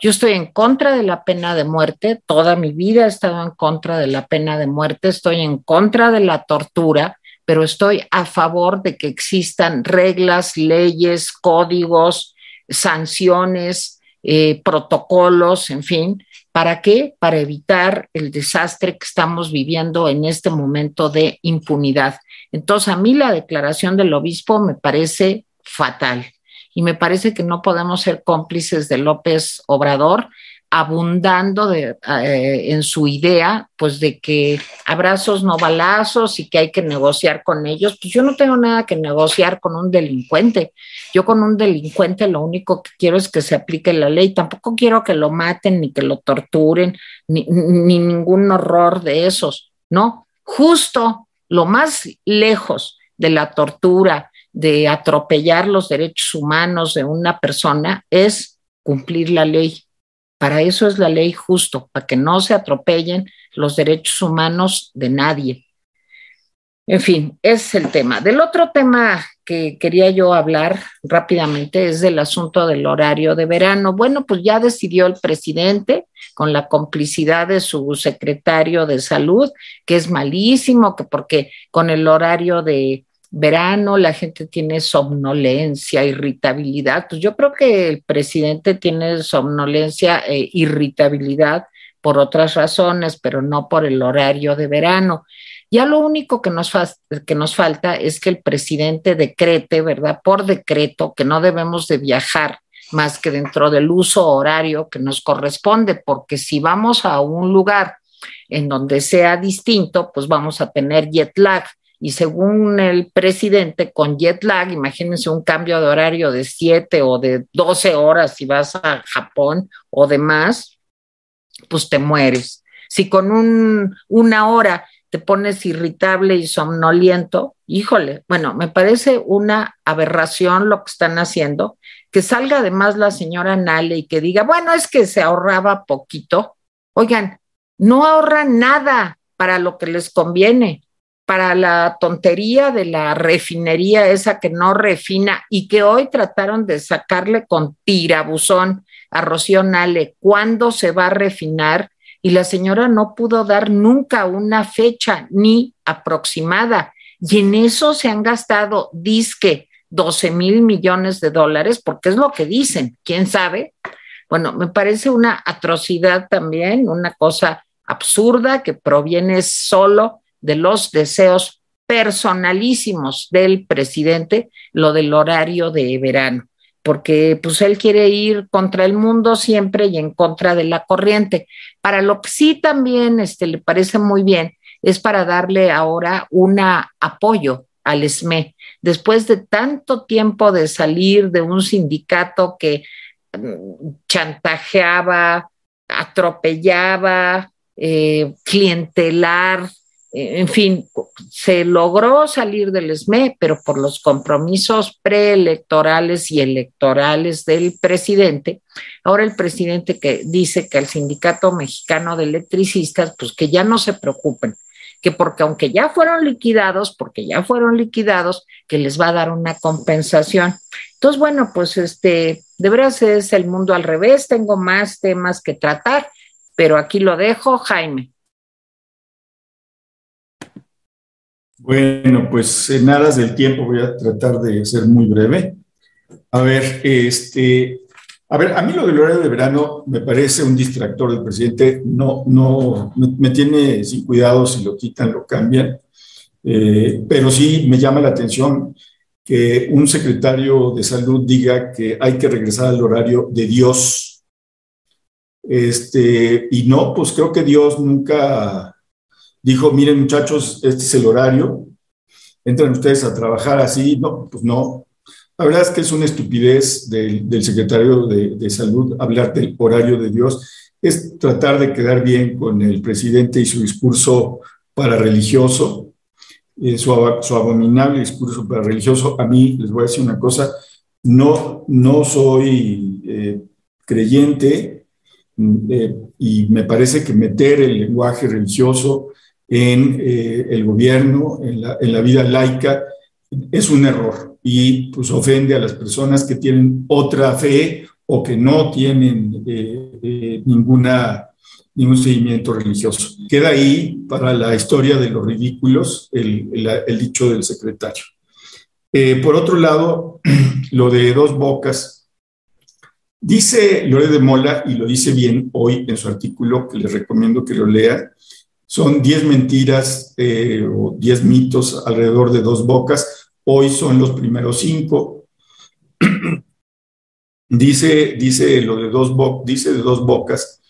Yo estoy en contra de la pena de muerte, toda mi vida he estado en contra de la pena de muerte, estoy en contra de la tortura, pero estoy a favor de que existan reglas, leyes, códigos, sanciones, eh, protocolos, en fin, ¿Para qué? Para evitar el desastre que estamos viviendo en este momento de impunidad. Entonces, a mí la declaración del obispo me parece fatal y me parece que no podemos ser cómplices de López Obrador abundando de, eh, en su idea, pues de que abrazos no balazos y que hay que negociar con ellos, pues yo no tengo nada que negociar con un delincuente. Yo con un delincuente lo único que quiero es que se aplique la ley. Tampoco quiero que lo maten ni que lo torturen, ni ningún horror de esos, ¿no? Justo lo más lejos de la tortura, de atropellar los derechos humanos de una persona es cumplir la ley para eso es la ley justo, para que no se atropellen los derechos humanos de nadie. En fin, es el tema. Del otro tema que quería yo hablar rápidamente es del asunto del horario de verano. Bueno, pues ya decidió el presidente con la complicidad de su secretario de salud, que es malísimo, que porque con el horario de verano, la gente tiene somnolencia, irritabilidad. Pues yo creo que el presidente tiene somnolencia e irritabilidad por otras razones, pero no por el horario de verano. Ya lo único que nos, que nos falta es que el presidente decrete, ¿verdad? Por decreto, que no debemos de viajar más que dentro del uso horario que nos corresponde, porque si vamos a un lugar en donde sea distinto, pues vamos a tener jet lag y según el presidente, con jet lag, imagínense un cambio de horario de 7 o de 12 horas si vas a Japón o demás, pues te mueres. Si con un, una hora te pones irritable y somnoliento, híjole, bueno, me parece una aberración lo que están haciendo, que salga además la señora Nale y que diga, bueno, es que se ahorraba poquito. Oigan, no ahorran nada para lo que les conviene para la tontería de la refinería esa que no refina y que hoy trataron de sacarle con tirabuzón a Rocío Nale cuándo se va a refinar y la señora no pudo dar nunca una fecha ni aproximada y en eso se han gastado disque 12 mil millones de dólares, porque es lo que dicen, quién sabe. Bueno, me parece una atrocidad también, una cosa absurda que proviene solo de los deseos personalísimos del presidente, lo del horario de verano, porque pues él quiere ir contra el mundo siempre y en contra de la corriente. Para lo que sí también este, le parece muy bien es para darle ahora un apoyo al SME. Después de tanto tiempo de salir de un sindicato que mm, chantajeaba, atropellaba, eh, clientelar, en fin, se logró salir del SME, pero por los compromisos preelectorales y electorales del presidente, ahora el presidente que dice que el Sindicato Mexicano de Electricistas, pues que ya no se preocupen, que porque aunque ya fueron liquidados, porque ya fueron liquidados, que les va a dar una compensación. Entonces, bueno, pues este, de veras es el mundo al revés, tengo más temas que tratar, pero aquí lo dejo, Jaime. Bueno, pues en aras del tiempo voy a tratar de ser muy breve. A ver, este, a ver, a mí lo del horario de verano me parece un distractor del presidente. No, no, me, tiene sin cuidado si lo quitan, lo cambian. Eh, pero sí me llama la atención que un secretario de salud diga que hay que regresar al horario de Dios. Este, y no, pues creo que Dios nunca dijo, miren muchachos, este es el horario, entran ustedes a trabajar así, no, pues no. La verdad es que es una estupidez del, secretario de, salud hablar del horario de Dios, es tratar de quedar bien con el presidente y su discurso para religioso, eh, su, abominable discurso para religioso. A mí, les voy a decir una cosa, no, no soy eh, creyente eh, y me parece que meter el lenguaje religioso en eh, el gobierno, en la, vida laica, es un error y pues ofende a las personas que tienen otra fe o que no tienen eh, eh, ninguna, ningún seguimiento religioso. Queda ahí para la historia de los ridículos el, el, dicho del secretario. por otro lado, lo de dos bocas, dice Lore de Mola, y lo dice bien hoy en su artículo, que les recomiendo que lo lea, son 10 mentiras eh, o 10 mitos alrededor de dos bocas. Hoy son los primeros cinco. dice, dice lo de dos, dice de dos bocas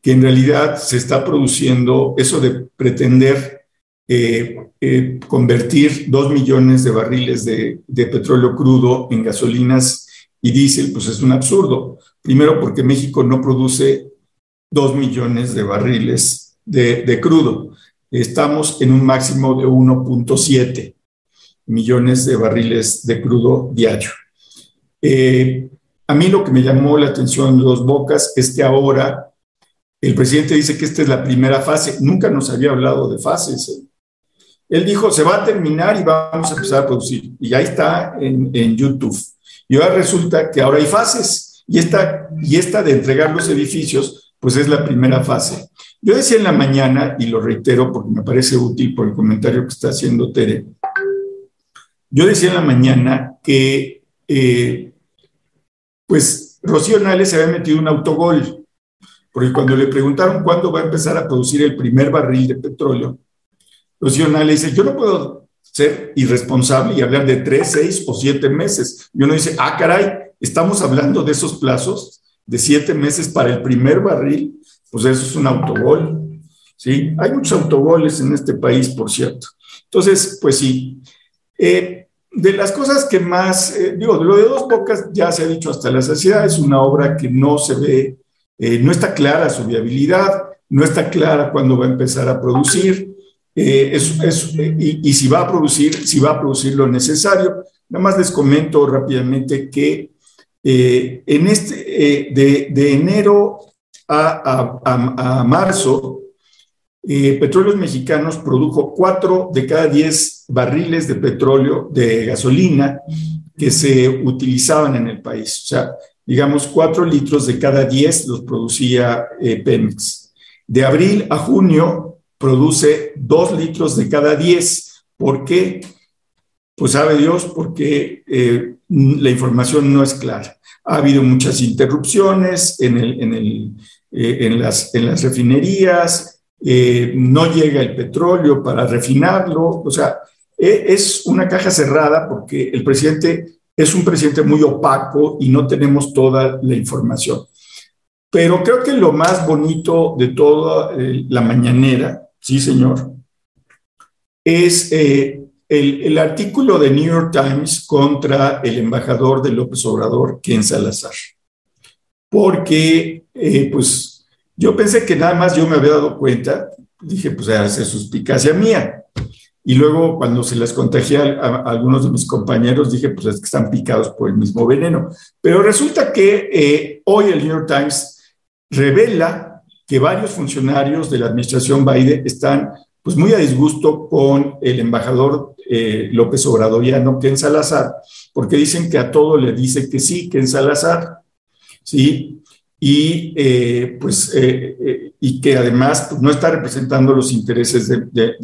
que en realidad se está produciendo eso de pretender eh, eh, convertir dos millones de barriles de, de, petróleo crudo en gasolinas y diésel, pues es un absurdo. Primero porque México no produce dos millones de barriles de, crudo. Estamos en un máximo de 1.7 millones de barriles de crudo diario. Eh, a mí lo que me llamó la atención de Dos Bocas es que ahora el presidente dice que esta es la primera fase. Nunca nos había hablado de fases. ¿eh? Él dijo, se va a terminar y vamos a empezar a producir. Y ahí está en, en YouTube. Y ahora resulta que ahora hay fases. Y esta, y esta de entregar los edificios, pues es la primera fase. Yo decía en la mañana, y lo reitero porque me parece útil por el comentario que está haciendo Tere, yo decía en la mañana que, eh, pues, Rocío Nales se había metido un autogol, porque cuando le preguntaron cuándo va a empezar a producir el primer barril de petróleo, Rocío Nales dice, yo no puedo ser irresponsable y hablar de tres, seis o siete meses. Y uno dice, ah, caray, estamos hablando de esos plazos, de siete meses para el primer barril pues eso es un autogol. ¿sí? Hay muchos autogoles en este país, por cierto. Entonces, pues sí. Eh, de las cosas que más, eh, digo, de lo de dos bocas ya se ha dicho hasta la saciedad, es una obra que no se ve, eh, no está clara su viabilidad, no está clara cuándo va a empezar a producir, y, y, si va a producir, si va a producir lo necesario. Nada más les comento rápidamente que en este, de, de enero a, marzo, Petróleos Mexicanos produjo 4 de cada 10 barriles de petróleo, de gasolina, que se utilizaban en el país. O sea, digamos, 4 litros de cada 10 los producía eh, Pemex. De abril a junio produce 2 litros de cada 10. ¿Por qué? pues sabe Dios porque eh, la información no es clara. Ha habido muchas interrupciones en, el, eh, en, las, en las refinerías, eh, no llega el petróleo para refinarlo, o sea, e, es una caja cerrada porque el presidente es un presidente muy opaco y no tenemos toda la información. Pero creo que lo más bonito de toda la mañanera, sí señor, es el, artículo de New York Times contra el embajador de López Obrador, Ken Salazar. Porque, eh, pues, yo pensé que nada más yo me había dado cuenta, dije, pues, hace suspicacia mía. Y luego, cuando se las contagié a, algunos de mis compañeros, dije, pues, es que están picados por el mismo veneno. Pero resulta que eh, hoy el New York Times revela que varios funcionarios de la administración Biden están pues muy a disgusto con el embajador eh, López Obradoriano, Ken Salazar, porque dicen que a todo le dice que sí, Ken Salazar, ¿sí? Y eh, pues, eh, y que además pues, no está representando los intereses de,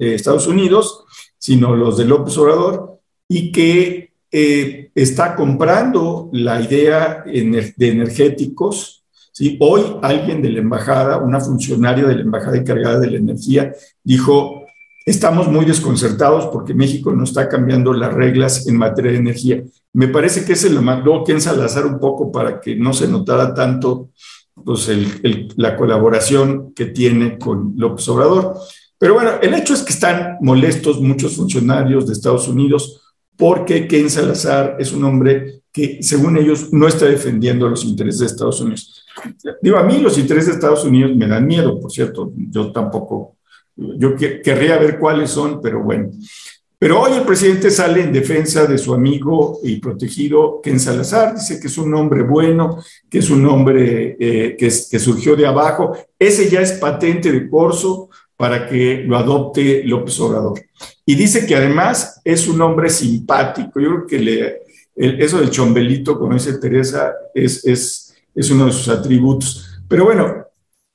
Estados Unidos, sino los de López Obrador, y que está comprando la idea de energéticos, Hoy alguien de la embajada, una funcionaria de la embajada encargada de la energía, dijo, estamos muy desconcertados porque México no está cambiando las reglas en materia de energía. Me parece que se lo mandó Ken Salazar un poco para que no se notara tanto pues, la colaboración que tiene con López Obrador. Pero bueno, el hecho es que están molestos muchos funcionarios de Estados Unidos porque Ken Salazar es un hombre que, según ellos, no está defendiendo los intereses de Estados Unidos. Digo, a mí los intereses de Estados Unidos me dan miedo, por cierto, yo tampoco, yo querría ver cuáles son, pero bueno. Pero hoy el presidente sale en defensa de su amigo y protegido Ken Salazar, dice que es un hombre bueno, que es un hombre eh, que, surgió de abajo. Ese ya es patente de corso para que lo adopte López Obrador. Y dice que además es un hombre simpático. Yo creo que le, eso del chombelito, como dice Teresa, es, es, es uno de sus atributos. Pero bueno,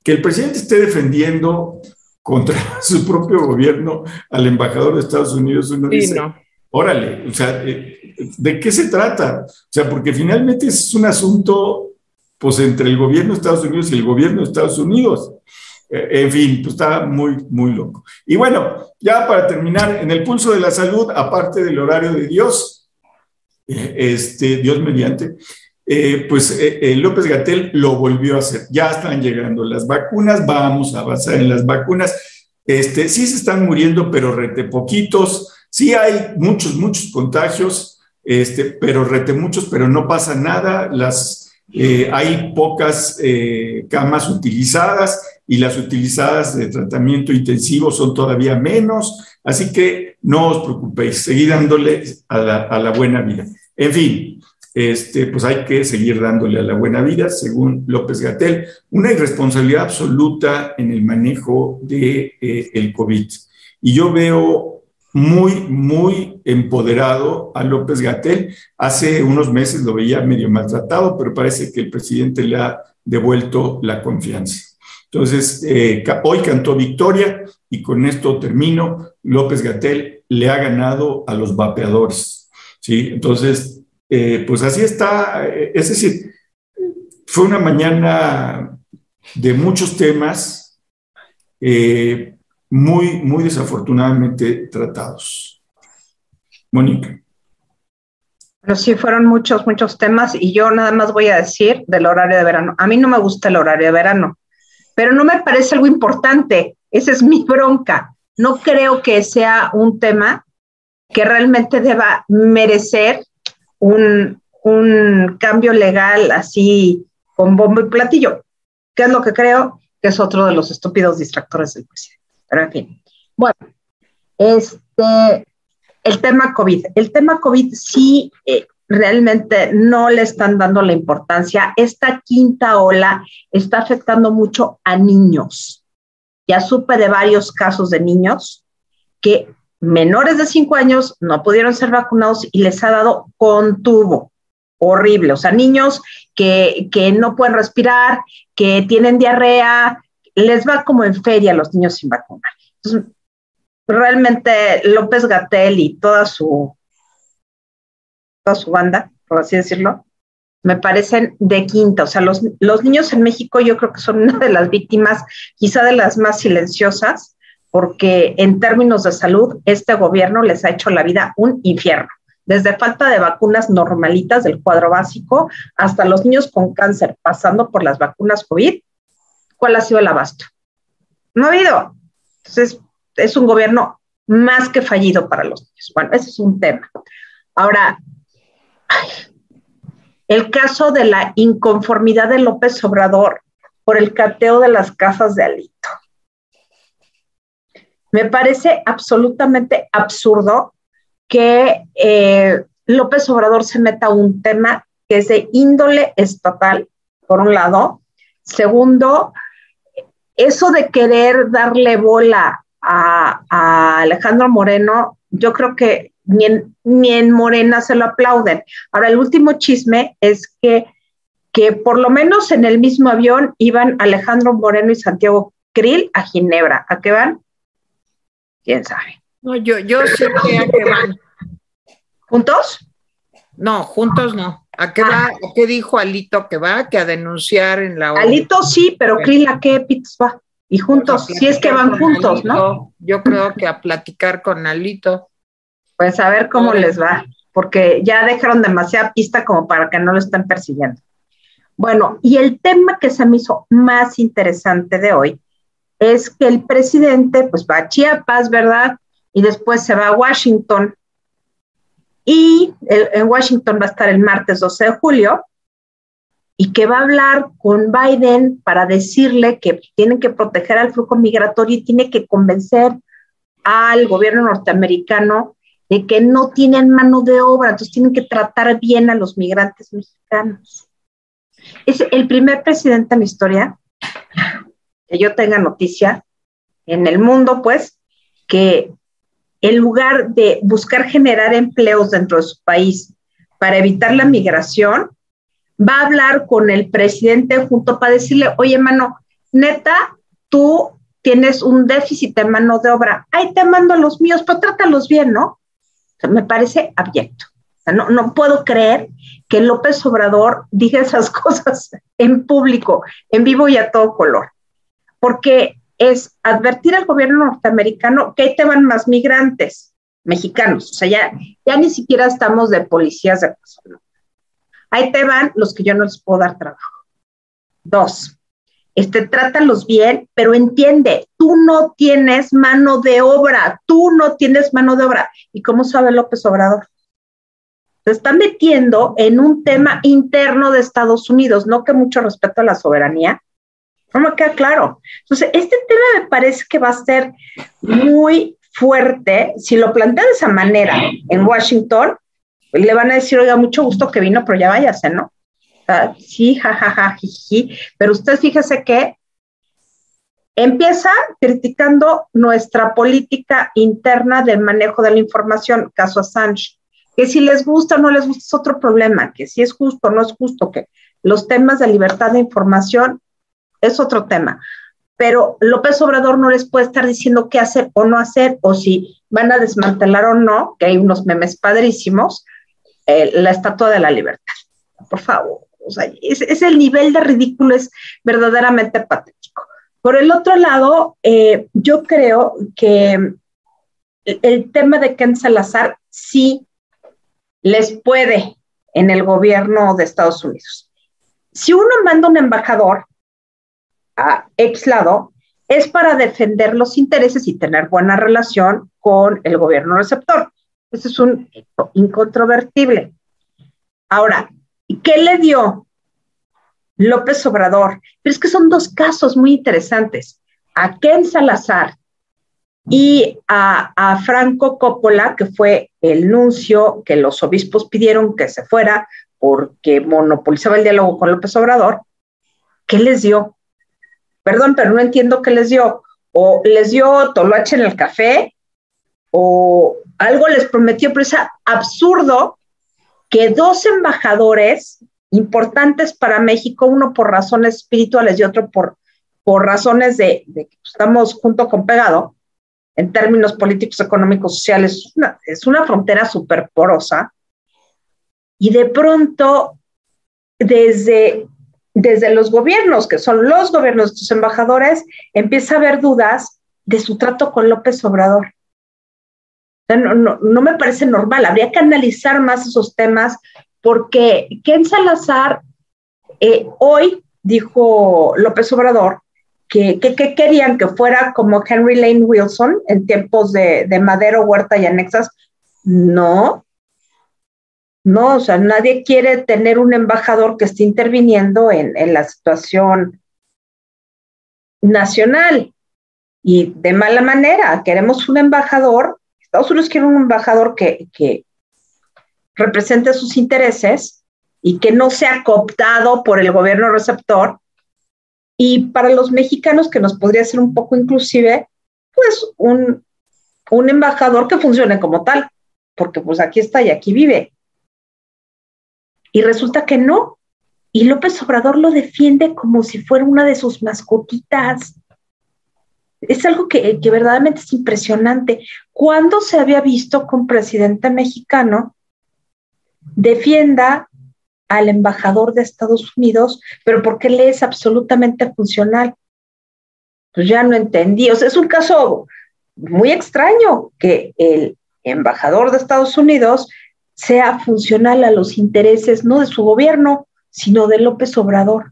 que el presidente esté defendiendo contra su propio gobierno al embajador de Estados Unidos, uno dice, órale, o sea, eh, ¿de qué se trata? O sea, porque finalmente es un asunto pues entre el gobierno de Estados Unidos y el gobierno de Estados Unidos. Eh, en fin, pues está muy, muy loco. Y bueno, ya para terminar, en el pulso de la salud, aparte del horario de Dios, eh, este, Dios mediante, eh, pues López Gatel lo volvió a hacer. Ya están llegando las vacunas, vamos a avanzar en las vacunas. Este, sí se están muriendo, pero rete poquitos. Sí hay muchos, muchos contagios, este, pero rete muchos, pero no pasa nada. Las, hay pocas camas utilizadas y las utilizadas de tratamiento intensivo son todavía menos, así que no os preocupéis, seguid dándole a la, buena vida. En fin, este, pues hay que seguir dándole a la buena vida, según López Gatel, una irresponsabilidad absoluta en el manejo del de, eh, COVID. Y yo veo muy, muy empoderado a López Gatel. Hace unos meses lo veía medio maltratado, pero parece que el presidente le ha devuelto la confianza. Entonces, eh, hoy cantó victoria y con esto termino. López Gatel le ha ganado a los vapeadores. ¿sí? Entonces, eh, pues así está. Eh, es decir, fue una mañana de muchos temas muy, muy desafortunadamente tratados. Mónica. Pero sí, fueron muchos, muchos temas y yo nada más voy a decir del horario de verano. A mí no me gusta el horario de verano pero no me parece algo importante. Esa es mi bronca. No creo que sea un tema que realmente deba merecer un, cambio legal así con bombo y platillo, que es lo que creo que es otro de los estúpidos distractores del presidente. Pero en fin, bueno, este, el tema COVID. El tema COVID sí eh, realmente no le están dando la importancia. Esta quinta ola está afectando mucho a niños. Ya supe de varios casos de niños que menores de cinco años no pudieron ser vacunados y les ha dado contubo. Horrible. O sea, niños que, no pueden respirar, que tienen diarrea, les va como en feria a los niños sin vacunar. Entonces, realmente López Gatel y toda su, toda su banda, por así decirlo, me parecen de quinta. O sea, los, los niños en México yo creo que son una de las víctimas, quizá de las más silenciosas, porque en términos de salud, este gobierno les ha hecho la vida un infierno. Desde falta de vacunas normalitas del cuadro básico hasta los niños con cáncer, pasando por las vacunas COVID, ¿cuál ha sido el abasto? No ha habido. Entonces, es un gobierno más que fallido para los niños. Bueno, ese es un tema. Ahora, el caso de la inconformidad de López Obrador por el cateo de las casas de Alito. Me parece absolutamente absurdo que eh, López Obrador se meta a un tema que es de índole estatal, por un lado. Segundo, eso de querer darle bola a, Alejandro Moreno, yo creo que ni en, Morena se lo aplauden. Ahora, el último chisme es que, que por lo menos en el mismo avión iban Alejandro Moreno y Santiago Krill a Ginebra. ¿A qué van? ¿Quién sabe? No, yo, yo sé que a qué van. ¿Juntos? No, juntos no. ¿A qué va? Ah. ¿A qué dijo Alito que va? Que a denunciar en la Alito sí, pero Krill a qué pits va? Y juntos, si es que van juntos, ¿no? Yo creo que a platicar con Alito. Pues a ver cómo les va, porque ya dejaron demasiada pista como para que no lo estén persiguiendo. Bueno, y el tema que se me hizo más interesante de hoy es que el presidente pues va a Chiapas, ¿verdad? Y después se va a Washington. Y en Washington va a estar el martes 12 de julio y que va a hablar con Biden para decirle que tienen que proteger al flujo migratorio y tiene que convencer al gobierno norteamericano de que no tienen mano de obra, entonces tienen que tratar bien a los migrantes mexicanos. Es el primer presidente en la historia yo tenga noticia en el mundo, pues, que en lugar de buscar generar empleos dentro de su país para evitar la migración, va a hablar con el presidente junto para decirle, oye, mano, neta, tú tienes un déficit de mano de obra, ahí te mando a los míos, pero trátalos bien, ¿no? me parece abyecto. no, no puedo creer que López Obrador diga esas cosas en público, en vivo y a todo color, porque es advertir al gobierno norteamericano que ahí te van más migrantes mexicanos, o sea, ya, ya ni siquiera estamos de policías de personas Ahí te van los que yo no les puedo dar trabajo. Dos, este, trátalos bien, pero entiende, tú no tienes mano de obra, tú no tienes mano de obra. ¿Y cómo sabe López Obrador? Se está metiendo en un tema interno de Estados Unidos, no que mucho respeto a la soberanía. No me queda claro. Entonces, este tema me parece que va a ser muy fuerte si lo plantea de esa manera en Washington le van a decir, oiga, mucho gusto que vino, pero ya váyase, ¿no? sí, jajaja, jiji. Pero usted fíjese que empieza criticando nuestra política interna del manejo de la información, caso Assange, que si les gusta o no les gusta es otro problema, que si es justo o no es justo, que los temas de libertad de información es otro tema. Pero López Obrador no les puede estar diciendo qué hacer o no hacer, o si van a desmantelar o no, que hay unos memes padrísimos, eh, la Estatua de la Libertad. Por favor, o sea, es, el nivel de ridículo es verdaderamente patético. Por el otro lado, eh, yo creo que el, tema de Ken Salazar sí les puede en el gobierno de Estados Unidos. Si uno manda un embajador a ex lado, es para defender los intereses y tener buena relación con el gobierno receptor. Eso es un incontrovertible. Ahora, ¿qué le dio López Obrador? Pero es que son dos casos muy interesantes. A Ken Salazar y a, Franco Coppola, que fue el nuncio que los obispos pidieron que se fuera porque monopolizaba el diálogo con López Obrador, ¿qué les dio? Perdón, pero no entiendo qué les dio. O les dio toloache en el café, o algo les prometió, pero es absurdo que dos embajadores importantes para México, uno por razones espirituales y otro por, por razones de, que estamos junto con pegado, en términos políticos, económicos, sociales, es una, frontera súper porosa. Y de pronto, desde, desde los gobiernos, que son los gobiernos de sus embajadores, empieza a haber dudas de su trato con López Obrador. No, me parece normal, habría que analizar más esos temas porque Ken Salazar eh, hoy dijo López Obrador que, querían que fuera como Henry Lane Wilson en tiempos de, de Madero, Huerta y Anexas. No, no, o sea, nadie quiere tener un embajador que esté interviniendo en, la situación nacional y de mala manera. Queremos un embajador, Estados Unidos quiere un embajador que, que represente sus intereses y que no sea cooptado por el gobierno receptor. Y para los mexicanos, que nos podría ser un poco inclusive, pues un, un embajador que funcione como tal, porque pues aquí está y aquí vive. Y resulta que no. Y López Obrador lo defiende como si fuera una de sus mascotitas. Es algo que, que verdaderamente es impresionante. ¿Cuándo se había visto con presidente mexicano defienda al embajador de Estados Unidos, pero porque le es absolutamente funcional. Pues ya no entendí. O sea, es un caso muy extraño que el embajador de Estados Unidos sea funcional a los intereses no de su gobierno, sino de López Obrador.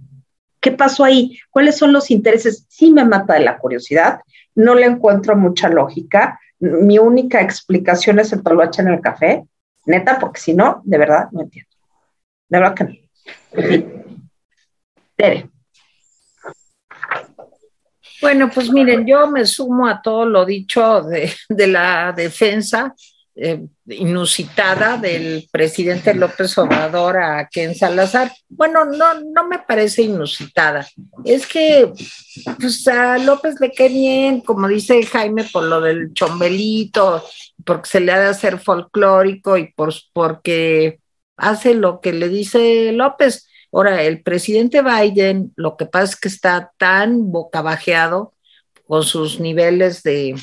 ¿Qué pasó ahí? ¿Cuáles son los intereses? Sí me mata de la curiosidad, no le encuentro mucha lógica. Mi única explicación es el toloache en el café, neta, porque si no, de verdad, no entiendo. De verdad que no. Bueno, pues miren, yo me sumo a todo lo dicho de la defensa eh, inusitada del presidente López Obrador a Ken Salazar. Bueno, no, no me parece inusitada. Es que pues, a López le queda bien, como dice Jaime, por lo del chombelito, porque se le ha de hacer folclórico y por, porque hace lo que le dice López. Ahora, el presidente Biden, lo que pasa es que está tan bocabajeado con sus niveles de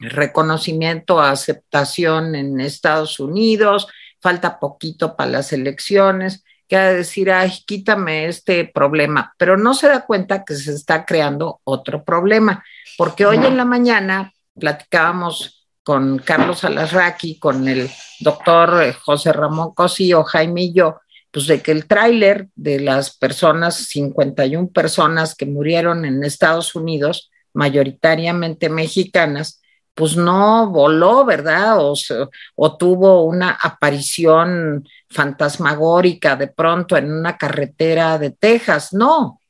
reconocimiento, aceptación en Estados Unidos, falta poquito para las elecciones, que a decir, ay, quítame este problema, pero no se da cuenta que se está creando otro problema, porque hoy en la mañana platicábamos con Carlos Alasraqui, con el doctor eh, José Ramón Cosío, Jaime y yo, pues de que el tráiler de las personas, 51 personas que murieron en Estados Unidos, mayoritariamente mexicanas, pues no voló, ¿verdad? O, tuvo una aparición fantasmagórica de pronto en una carretera de Texas, no.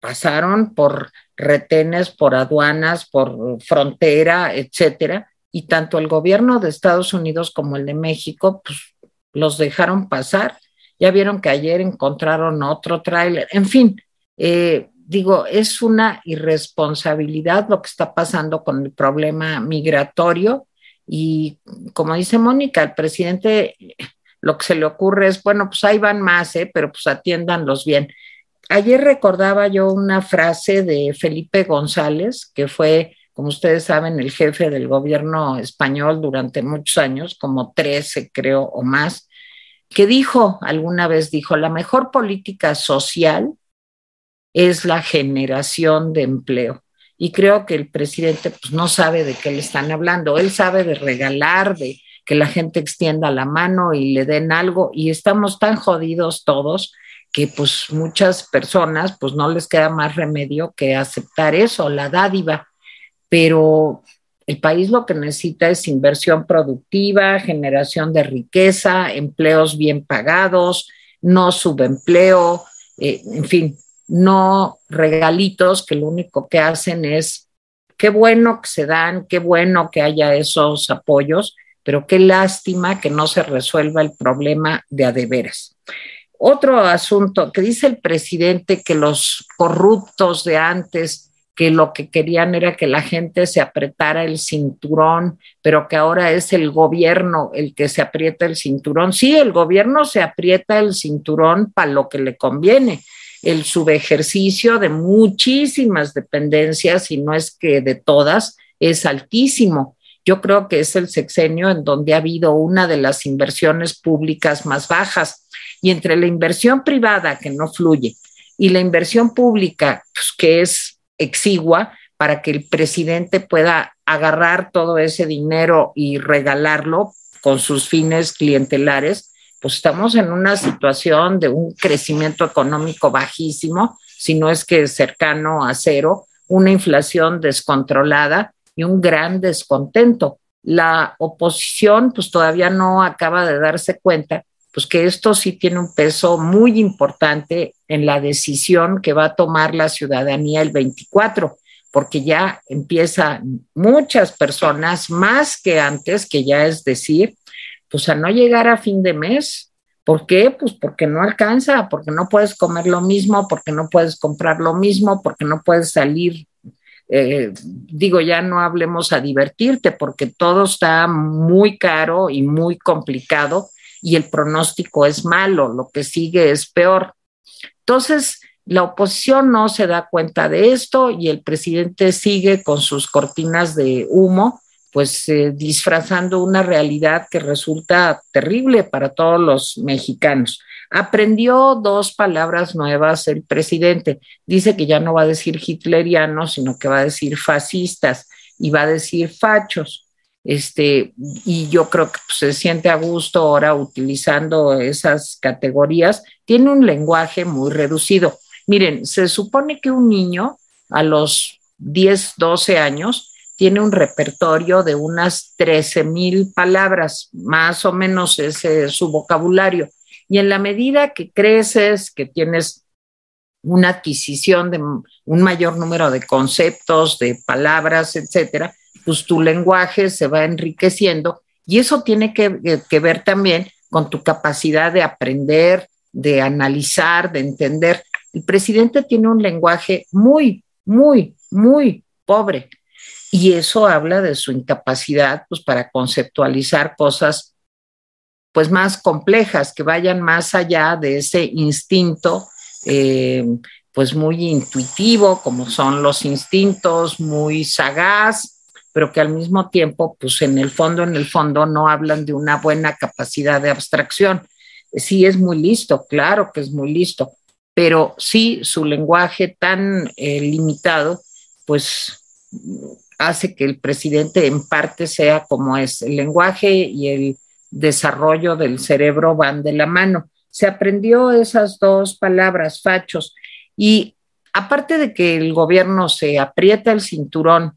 Pasaron por retenes, por aduanas, por frontera, etcétera, y tanto el gobierno de Estados Unidos como el de México, pues los dejaron pasar. Ya vieron que ayer encontraron otro tráiler, en fin, eh, digo, es una irresponsabilidad lo que está pasando con el problema migratorio y como dice Mónica, el presidente lo que se le ocurre es, bueno, pues ahí van más, ¿eh? pero pues atiéndanlos bien. Ayer recordaba yo una frase de Felipe González, que fue, como ustedes saben, el jefe del gobierno español durante muchos años, como 13 creo o más, que dijo, alguna vez dijo, la mejor política social es la generación de empleo. Y creo que el presidente pues, no sabe de qué le están hablando. Él sabe de regalar, de que la gente extienda la mano y le den algo. Y estamos tan jodidos todos que pues muchas personas pues no les queda más remedio que aceptar eso, la dádiva. Pero el país lo que necesita es inversión productiva, generación de riqueza, empleos bien pagados, no subempleo, eh, en fin, no regalitos que lo único que hacen es, qué bueno que se dan, qué bueno que haya esos apoyos, pero qué lástima que no se resuelva el problema de adeveras. Otro asunto que dice el presidente que los corruptos de antes que lo que querían era que la gente se apretara el cinturón, pero que ahora es el gobierno el que se aprieta el cinturón. Sí, el gobierno se aprieta el cinturón para lo que le conviene, el subejercicio de muchísimas dependencias, y no es que de todas, es altísimo. Yo creo que es el sexenio en donde ha habido una de las inversiones públicas más bajas. Y entre la inversión privada que no fluye y la inversión pública, pues, que es exigua, para que el presidente pueda agarrar todo ese dinero y regalarlo con sus fines clientelares, pues estamos en una situación de un crecimiento económico bajísimo, si no es que cercano a cero, una inflación descontrolada y un gran descontento. La oposición pues todavía no acaba de darse cuenta pues que esto sí tiene un peso muy importante en la decisión que va a tomar la ciudadanía el 24 porque ya empiezan muchas personas, más que antes, que ya es decir, pues a no llegar a fin de mes. ¿Por qué? Pues porque no alcanza, porque no puedes comer lo mismo, porque no puedes comprar lo mismo, porque no puedes salir. Eh, digo, ya no hablemos a divertirte, porque todo está muy caro y muy complicado y el pronóstico es malo, lo que sigue es peor. Entonces, la oposición no se da cuenta de esto y el presidente sigue con sus cortinas de humo, pues eh, disfrazando una realidad que resulta terrible para todos los mexicanos. Aprendió dos palabras nuevas el presidente. Dice que ya no va a decir hitlerianos, sino que va a decir fascistas y va a decir fachos. Este, y yo creo que pues, se siente a gusto ahora utilizando esas categorías. Tiene un lenguaje muy reducido Miren, se supone que un niño a los 10, 12 años tiene un repertorio de unas 13 mil palabras, más o menos ese es su vocabulario. Y en la medida que creces, que tienes una adquisición de un mayor número de conceptos, de palabras, etcétera, pues tu lenguaje se va enriqueciendo y eso tiene que, que ver también con tu capacidad de aprender, de analizar, de entender. El presidente tiene un lenguaje muy, muy, muy pobre y eso habla de su incapacidad pues, para conceptualizar cosas pues más complejas, que vayan más allá de ese instinto eh, pues muy intuitivo, como son los instintos, muy sagaz, pero que al mismo tiempo, pues en el fondo, en el fondo, no hablan de una buena capacidad de abstracción. Sí es muy listo, claro que es muy listo, pero sí su lenguaje tan eh, limitado, pues hace que el presidente en parte sea como es. El lenguaje y el desarrollo del cerebro van de la mano. Se aprendió esas dos palabras, fachos, y aparte de que el gobierno se aprieta el cinturón,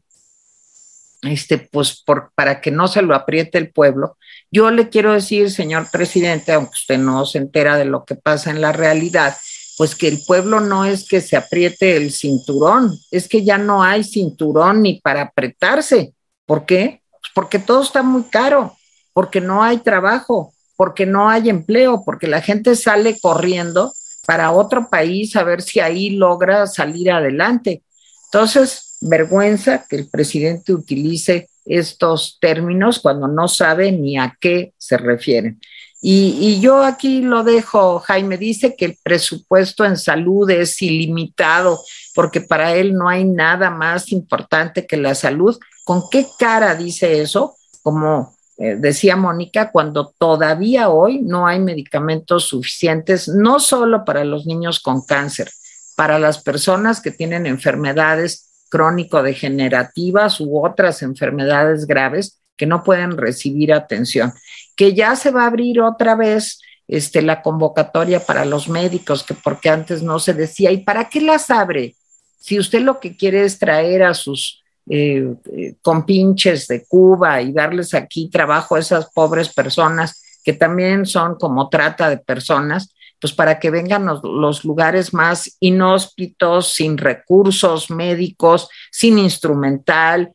este, pues por, para que no se lo apriete el pueblo, yo le quiero decir, señor presidente, aunque usted no se entera de lo que pasa en la realidad, pues que el pueblo no es que se apriete el cinturón, es que ya no hay cinturón ni para apretarse. ¿Por qué? Pues porque todo está muy caro, porque no hay trabajo, porque no hay empleo, porque la gente sale corriendo para otro país a ver si ahí logra salir adelante. Entonces, vergüenza que el presidente utilice estos términos cuando no sabe ni a qué se refieren. Y, yo aquí lo dejo, Jaime dice que el presupuesto en salud es ilimitado porque para él no hay nada más importante que la salud. ¿Con qué cara dice eso? Como eh, decía Mónica, cuando todavía hoy no hay medicamentos suficientes, no solo para los niños con cáncer, para las personas que tienen enfermedades crónico-degenerativas u otras enfermedades graves que no pueden recibir atención que ya se va a abrir otra vez este, la convocatoria para los médicos, que porque antes no se decía, ¿y para qué las abre? Si usted lo que quiere es traer a sus eh, eh, compinches de Cuba y darles aquí trabajo a esas pobres personas que también son como trata de personas, pues para que vengan los, los lugares más inhóspitos, sin recursos médicos, sin instrumental,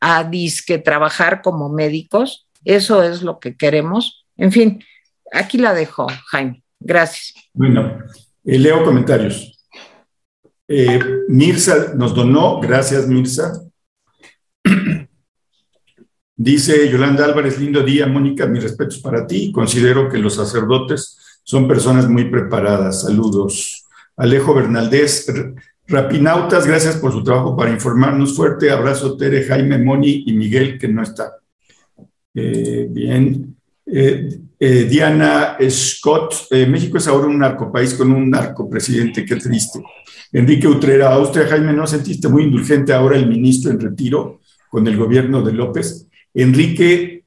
a disque trabajar como médicos, eso es lo que queremos. En fin, aquí la dejo, Jaime. Gracias. Bueno, eh, leo comentarios. Eh, Mirza nos donó, gracias Mirza. Dice Yolanda Álvarez, lindo día, Mónica, mis respetos para ti. Considero que los sacerdotes son personas muy preparadas. Saludos. Alejo Bernaldez, Rapinautas, gracias por su trabajo para informarnos. Fuerte abrazo, Tere, Jaime, Moni y Miguel, que no está. Eh, bien. Eh, eh, Diana Scott, México es ahora un narcopaís con un narcopresidente, qué triste. Enrique Utrera, Austria, Jaime, ¿no sentiste muy indulgente ahora el ministro en retiro con el gobierno de López? Enrique,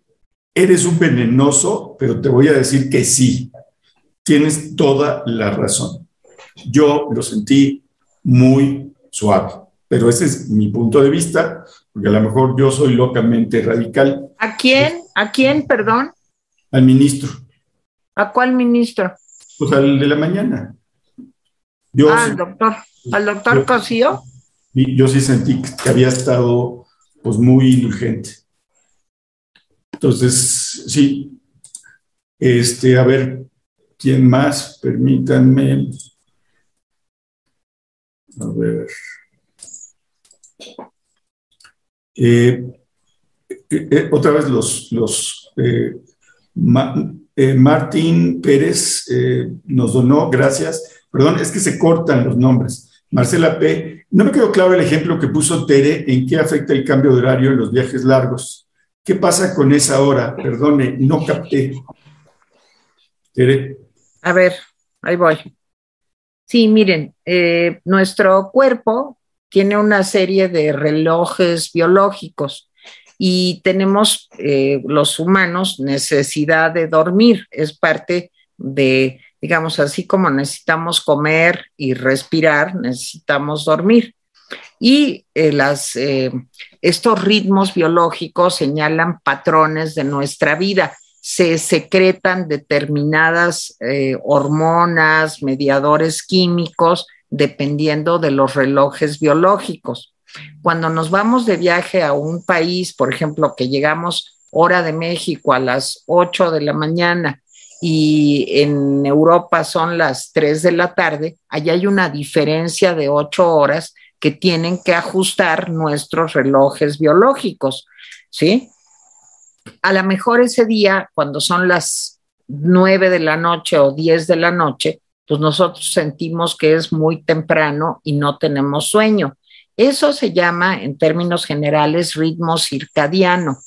eres un venenoso, pero te voy a decir que sí, tienes toda la razón. Yo lo sentí muy suave. Pero ese es mi punto de vista, porque a lo mejor yo soy locamente radical. ¿A quién? ¿A quién, perdón? Al ministro. ¿A cuál ministro? Pues al de la mañana. ah, al doctor. ¿Al doctor Cosío? Yo sí sentí que había estado pues muy indulgente. Entonces, sí. Este, a ver, ¿quién más? Permítanme. A ver. Eh, eh, eh, otra vez los, Martín Pérez nos donó, gracias. Perdón, es que se cortan los nombres. Marcela P. No me quedó claro el ejemplo que puso Tere en qué afecta el cambio de horario en los viajes largos. ¿Qué pasa con esa hora? Perdone, no capté. Tere. A ver, ahí voy. Sí, miren, nuestro cuerpo tiene una serie de relojes biológicos y tenemos eh, los humanos necesidad de dormir, es parte de, digamos, así como necesitamos comer y respirar, necesitamos dormir. Y eh, las, estos ritmos biológicos señalan patrones de nuestra vida se secretan determinadas eh, hormonas, mediadores químicos, dependiendo de los relojes biológicos. Cuando nos vamos de viaje a un país, por ejemplo, que llegamos hora de México a las 8 de la mañana y en Europa son las 3 de la tarde, allá hay una diferencia de 8 horas que tienen que ajustar nuestros relojes biológicos, ¿sí? a lo mejor ese día, cuando son las nueve de la noche o diez de la noche, pues nosotros sentimos que es muy temprano y no tenemos sueño. Eso se llama, en términos generales, ritmo circadiano.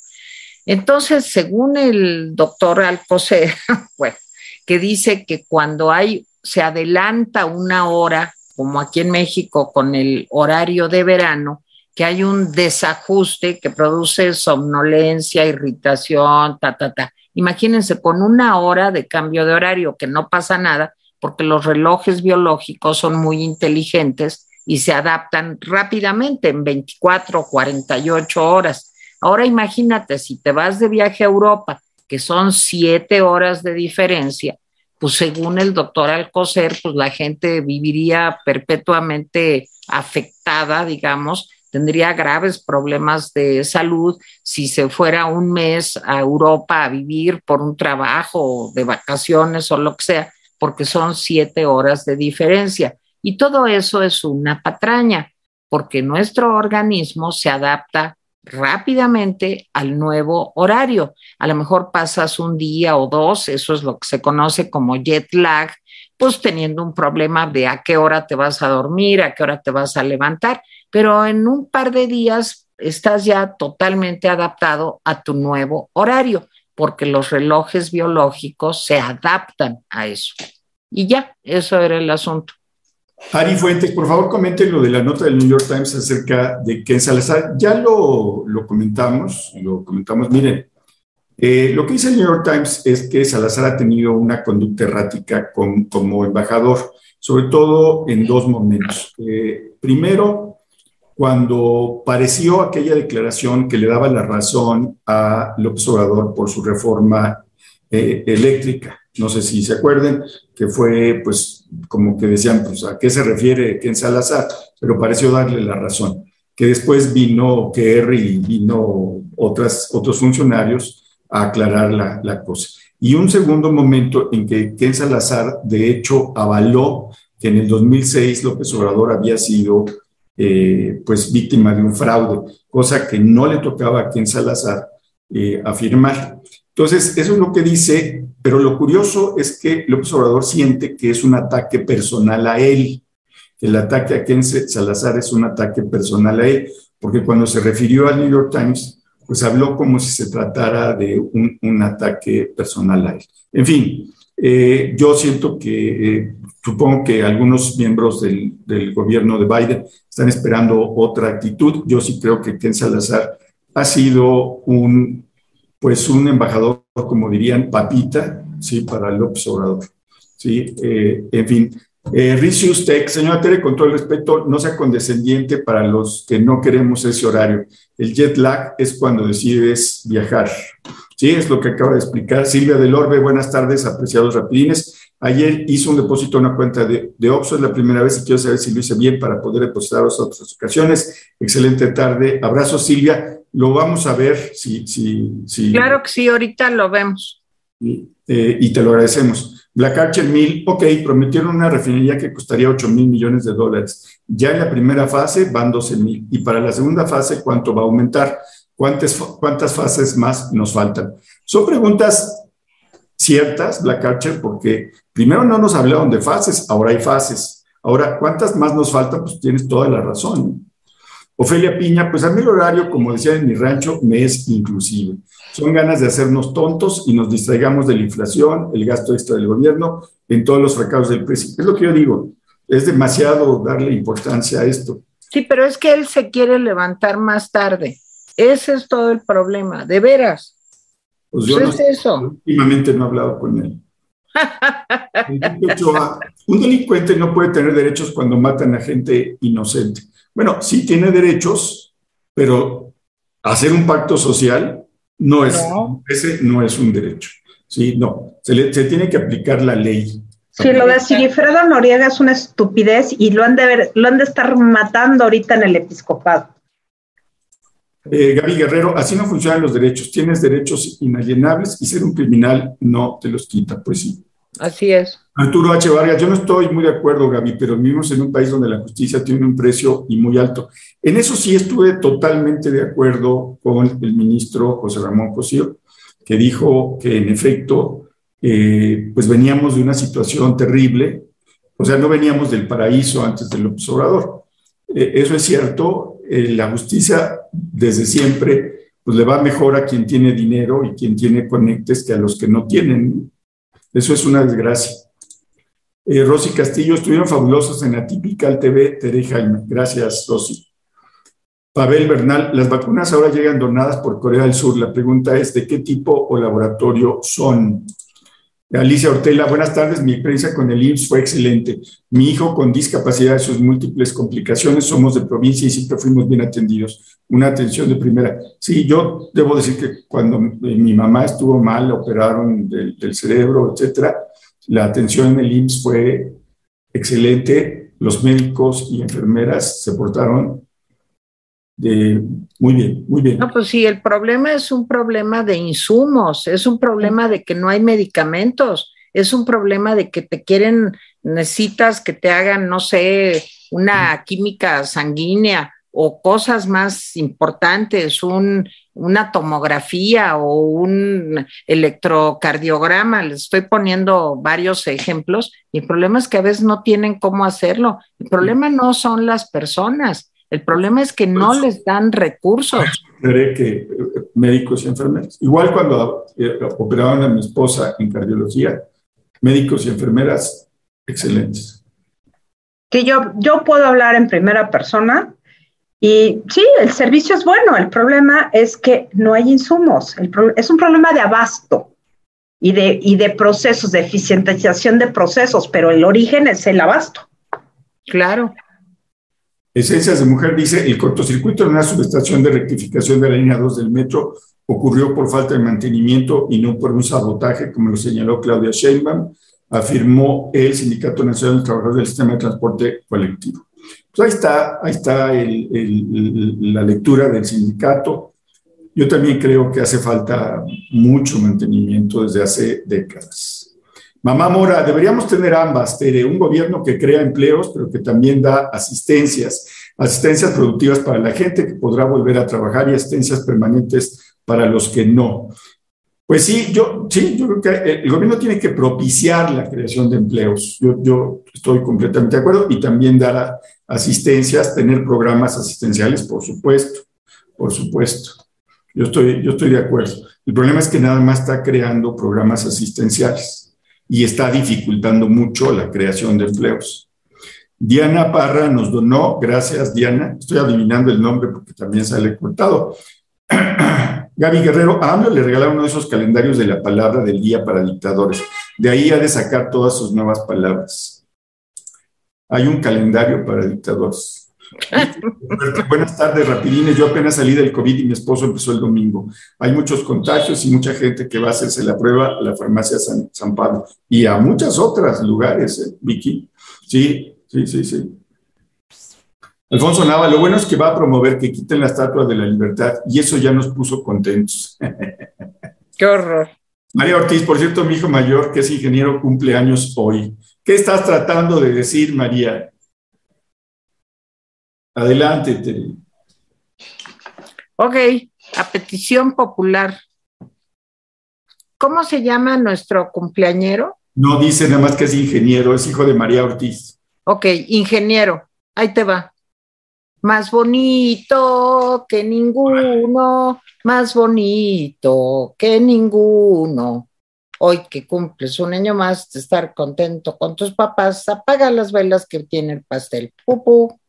Entonces, según el doctor Alcocer, bueno, que dice que cuando hay, se adelanta una hora, como aquí en México con el horario de verano, que hay un desajuste que produce somnolencia, irritación, ta, ta, ta. Imagínense con una hora de cambio de horario, que no pasa nada, porque los relojes biológicos son muy inteligentes y se adaptan rápidamente en 24 o 48 horas. Ahora imagínate, si te vas de viaje a Europa, que son siete horas de diferencia, pues según el doctor Alcocer, pues la gente viviría perpetuamente afectada, digamos, tendría graves problemas de salud si se fuera un mes a Europa a vivir por un trabajo, de vacaciones o lo que sea, porque son siete horas de diferencia. Y todo eso es una patraña, porque nuestro organismo se adapta rápidamente al nuevo horario. A lo mejor pasas un día o dos, eso es lo que se conoce como jet lag, pues teniendo un problema de a qué hora te vas a dormir, a qué hora te vas a levantar pero en un par de días estás ya totalmente adaptado a tu nuevo horario, porque los relojes biológicos se adaptan a eso. Y ya, eso era el asunto. Ari Fuentes, por favor, comente lo de la nota del New York Times acerca de que en Salazar, ya lo, comentamos, lo comentamos, miren, eh, lo que dice el New York Times es que Salazar ha tenido una conducta errática como embajador, sobre todo en dos momentos. Eh, primero, cuando pareció aquella declaración que le daba la razón a López Obrador por su reforma eh, eléctrica. No sé si se acuerden, que fue pues como que decían, pues a qué se refiere Ken Salazar, pero pareció darle la razón. Que después vino Kerry y vino otras, otros funcionarios a aclarar la, la cosa. Y un segundo momento en que Ken Salazar, de hecho, avaló que en el 2006 López Obrador había sido eh, pues víctima de un fraude, cosa que no le tocaba a quien Salazar eh, afirmar. Entonces, eso es lo que dice, pero lo curioso es que López Obrador siente que es un ataque personal a él, el ataque a Ken Salazar es un ataque personal a él, porque cuando se refirió al New York Times, pues habló como si se tratara de un, ataque personal a él. En fin, eh, yo siento que, eh, supongo que algunos miembros del, del, gobierno de Biden están esperando otra actitud. Yo sí creo que Ken Salazar ha sido un, pues un embajador, como dirían, papita, sí, para López Obrador. Sí, eh, en fin, eh, Ricius Tech, señora Tere, con todo el respeto, no sea condescendiente para los que no queremos ese horario. El jet lag es cuando decides viajar. Sí, es lo que acaba de explicar. Silvia del Orbe, buenas tardes, apreciados rapidines. Ayer hizo un depósito en una cuenta de, de Oxxo, es la primera vez y quiero saber si lo hice bien para poder depositar a otras ocasiones. Excelente tarde. Abrazo, Silvia. Lo vamos a ver si... si, si claro que sí, ahorita lo vemos. Eh, y te lo agradecemos. Black Archer Mill, ok, prometieron una refinería que costaría 8 mil millones de dólares. Ya en la primera fase van 12 mil. Y para la segunda fase, ¿cuánto va a aumentar? ¿Cuántas, ¿Cuántas fases más nos faltan? Son preguntas ciertas, Black Archer, porque primero no nos hablaron de fases, ahora hay fases. Ahora, ¿cuántas más nos faltan? Pues tienes toda la razón. Ofelia Piña, pues a mí el horario, como decía en mi rancho, me es inclusive. Son ganas de hacernos tontos y nos distraigamos de la inflación, el gasto extra del gobierno, en todos los fracasos del precio. Es lo que yo digo, es demasiado darle importancia a esto. Sí, pero es que él se quiere levantar más tarde. Ese es todo el problema, de veras. Pues yo pues es eso. Últimamente no he hablado con él. un delincuente no puede tener derechos cuando matan a gente inocente. Bueno, sí tiene derechos, pero hacer un pacto social no es, ese no es un derecho. Sí, no, se, tiene que aplicar la ley. Sí, lo de Sigifredo Noriega es una estupidez y lo han de, ver, lo han de estar matando ahorita en el episcopado. Eh, Gaby Guerrero, así no funcionan los derechos. Tienes derechos inalienables y ser un criminal no te los quita. Pues sí. Así es. Arturo H. Vargas, yo no estoy muy de acuerdo, Gaby, pero vivimos en un país donde la justicia tiene un precio y muy alto. En eso sí estuve totalmente de acuerdo con el ministro José Ramón Cosío, que dijo que en efecto, eh, pues veníamos de una situación terrible, o sea, no veníamos del paraíso antes del observador. Eh, eso es cierto, eh, la justicia desde siempre pues le va mejor a quien tiene dinero y quien tiene conectes que a los que no tienen. Eso es una desgracia. Eh, Rosy Castillo, estuvieron fabulosos en Atypical TV, Tere Jaime. Gracias, Rosy. Pavel Bernal, las vacunas ahora llegan donadas por Corea del Sur. La pregunta es, ¿de qué tipo o laboratorio son? Alicia Ortela, buenas tardes. Mi experiencia con el IMSS fue excelente. Mi hijo con discapacidad y sus múltiples complicaciones, somos de provincia y siempre fuimos bien atendidos. Una atención de primera. Sí, yo debo decir que cuando mi mamá estuvo mal, operaron del, del cerebro, etcétera, la atención en el IMSS fue excelente. Los médicos y enfermeras se portaron muy bien, muy bien. No, pues sí, el problema es un problema de insumos, es un problema de que no hay medicamentos, es un problema de que te quieren, necesitas que te hagan, no sé, una química sanguínea o cosas más importantes, un, una tomografía o un electrocardiograma. Les estoy poniendo varios ejemplos. Y el problema es que a veces no tienen cómo hacerlo. El problema no son las personas, el problema es que no pues, les dan recursos. que eh, médicos y enfermeras. Igual cuando eh, operaban a mi esposa en cardiología, médicos y enfermeras excelentes. Que yo, yo puedo hablar en primera persona y sí, el servicio es bueno, el problema es que no hay insumos, es un problema de abasto y de, y de procesos, de eficientización de procesos, pero el origen es el abasto. Claro. Esencias de Mujer dice, el cortocircuito en una subestación de rectificación de la línea 2 del metro ocurrió por falta de mantenimiento y no por un sabotaje, como lo señaló Claudia Sheinbaum, afirmó el Sindicato Nacional de Trabajadores del Sistema de Transporte Colectivo. Pues ahí está, ahí está la lectura del sindicato. Yo también creo que hace falta mucho mantenimiento desde hace décadas. Mamá Mora, deberíamos tener ambas, Tere, un gobierno que crea empleos, pero que también da asistencias, asistencias productivas para la gente que podrá volver a trabajar y asistencias permanentes para los que no. Pues sí, yo, sí, yo creo que el gobierno tiene que propiciar la creación de empleos. Yo, yo estoy completamente de acuerdo y también dar asistencias, tener programas asistenciales, por supuesto, por supuesto. Yo estoy, yo estoy de acuerdo. El problema es que nada más está creando programas asistenciales y está dificultando mucho la creación de empleos. Diana Parra nos donó, gracias Diana, estoy adivinando el nombre porque también sale cortado. Gaby Guerrero, a AMLO le regalaron uno de esos calendarios de la palabra del día para dictadores. De ahí ha de sacar todas sus nuevas palabras. Hay un calendario para dictadores. Buenas tardes, rapidines. Yo apenas salí del COVID y mi esposo empezó el domingo. Hay muchos contagios y mucha gente que va a hacerse la prueba a la farmacia San, Pablo y a muchos otros lugares, ¿eh, Vicky. Sí, sí, sí, sí. Alfonso Nava, lo bueno es que va a promover que quiten la estatua de la libertad y eso ya nos puso contentos. Qué horror. María Ortiz, por cierto, mi hijo mayor, que es ingeniero, cumple años hoy. ¿Qué estás tratando de decir, María? Adelante, Tere. Ok, a petición popular. ¿Cómo se llama nuestro cumpleañero? No dice nada más que es ingeniero, es hijo de María Ortiz. Ok, ingeniero, ahí te va más bonito que ninguno, más bonito que ninguno. Hoy que cumples un año más de estar contento con tus papás, apaga las velas que tiene el pastel. Pupu.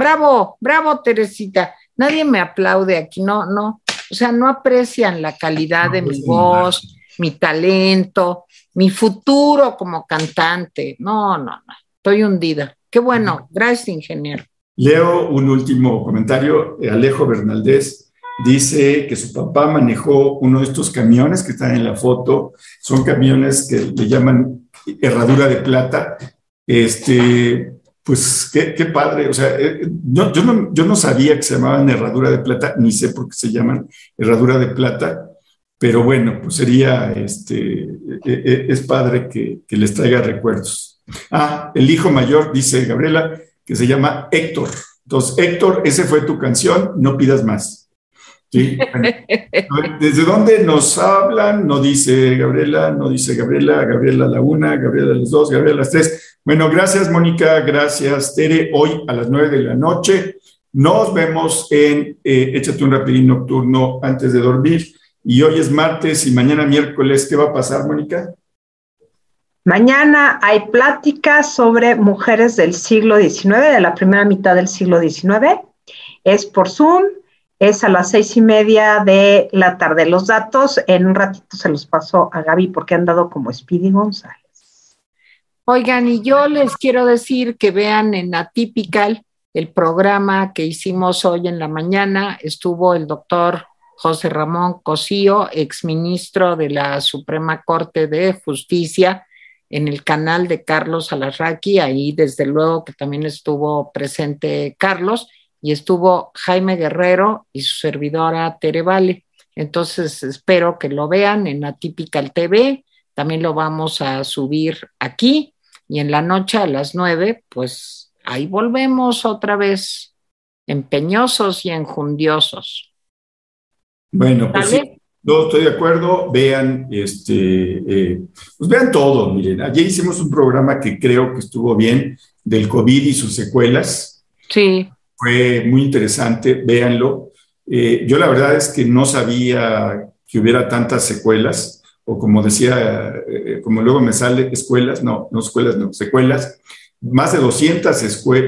Bravo, bravo, Teresita. Nadie me aplaude aquí, no, no. O sea, no aprecian la calidad de mi voz, mi talento, mi futuro como cantante. No, no, no. Estoy hundida. Qué bueno. Gracias, ingeniero. Leo un último comentario. Alejo Bernaldez dice que su papá manejó uno de estos camiones que están en la foto. Son camiones que le llaman herradura de plata. Este, pues qué, padre. O sea, eh, yo, no, sabía que se llamaban herradura de plata, ni sé por qué se llaman herradura de plata. Pero bueno, pues sería, este, eh, eh, es padre que, que les traiga recuerdos. Ah, el hijo mayor, dice Gabriela, que se llama Héctor. Entonces, Héctor, esa fue tu canción, no pidas más. ¿Desde dónde nos hablan? No dice Gabriela, no dice Gabriela, Gabriela la una, Gabriela las dos, Gabriela las tres. Bueno, gracias Mónica, gracias Tere. Hoy a las nueve de la noche nos vemos en eh, Échate un rapidín nocturno antes de dormir. Y hoy es martes y mañana miércoles, ¿qué va a pasar, Mónica? Mañana hay pláticas sobre mujeres del siglo XIX, de la primera mitad del siglo XIX. Es por Zoom, es a las seis y media de la tarde. Los datos en un ratito se los paso a Gaby porque han dado como Speedy González. Oigan, y yo les quiero decir que vean en Atypical el programa que hicimos hoy en la mañana. Estuvo el doctor José Ramón Cosío, exministro de la Suprema Corte de Justicia en el canal de Carlos Alarraqui, ahí desde luego que también estuvo presente Carlos y estuvo Jaime Guerrero y su servidora Tere Vale. Entonces espero que lo vean en Atypical TV, también lo vamos a subir aquí y en la noche a las nueve, pues ahí volvemos otra vez empeñosos y enjundiosos. Bueno, pues no, estoy de acuerdo. Vean, este, eh, pues vean todo. Miren, ayer hicimos un programa que creo que estuvo bien del COVID y sus secuelas. Sí. Fue muy interesante. Véanlo. Eh, yo la verdad es que no sabía que hubiera tantas secuelas, o como decía, eh, como luego me sale, escuelas, no, no escuelas, no, secuelas. Más de 200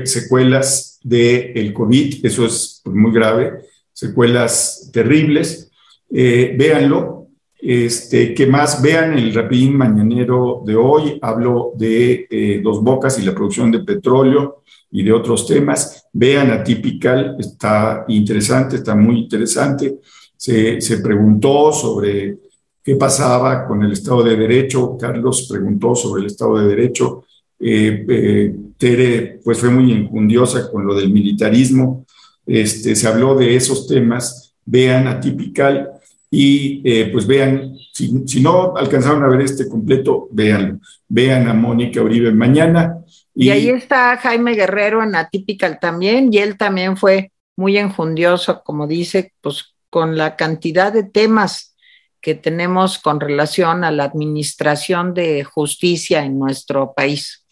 secuelas del el COVID, eso es muy grave, secuelas terribles eh, véanlo. Este, que más vean el rapidín mañanero de hoy. Hablo de eh, Dos Bocas y la producción de petróleo y de otros temas. Vean Atypical, está interesante, está muy interesante. Se, se preguntó sobre qué pasaba con el Estado de Derecho. Carlos preguntó sobre el Estado de Derecho. Eh, eh, Tere pues fue muy enjundiosa con lo del militarismo. Este, se habló de esos temas. Vean Atypical y eh, pues vean, si, no alcanzaron a ver este completo, véanlo. Vean a Mónica Uribe mañana. Y, ahí está Jaime Guerrero en Atypical también, y él también fue muy enjundioso, como dice, pues con la cantidad de temas que tenemos con relación a la administración de justicia en nuestro país.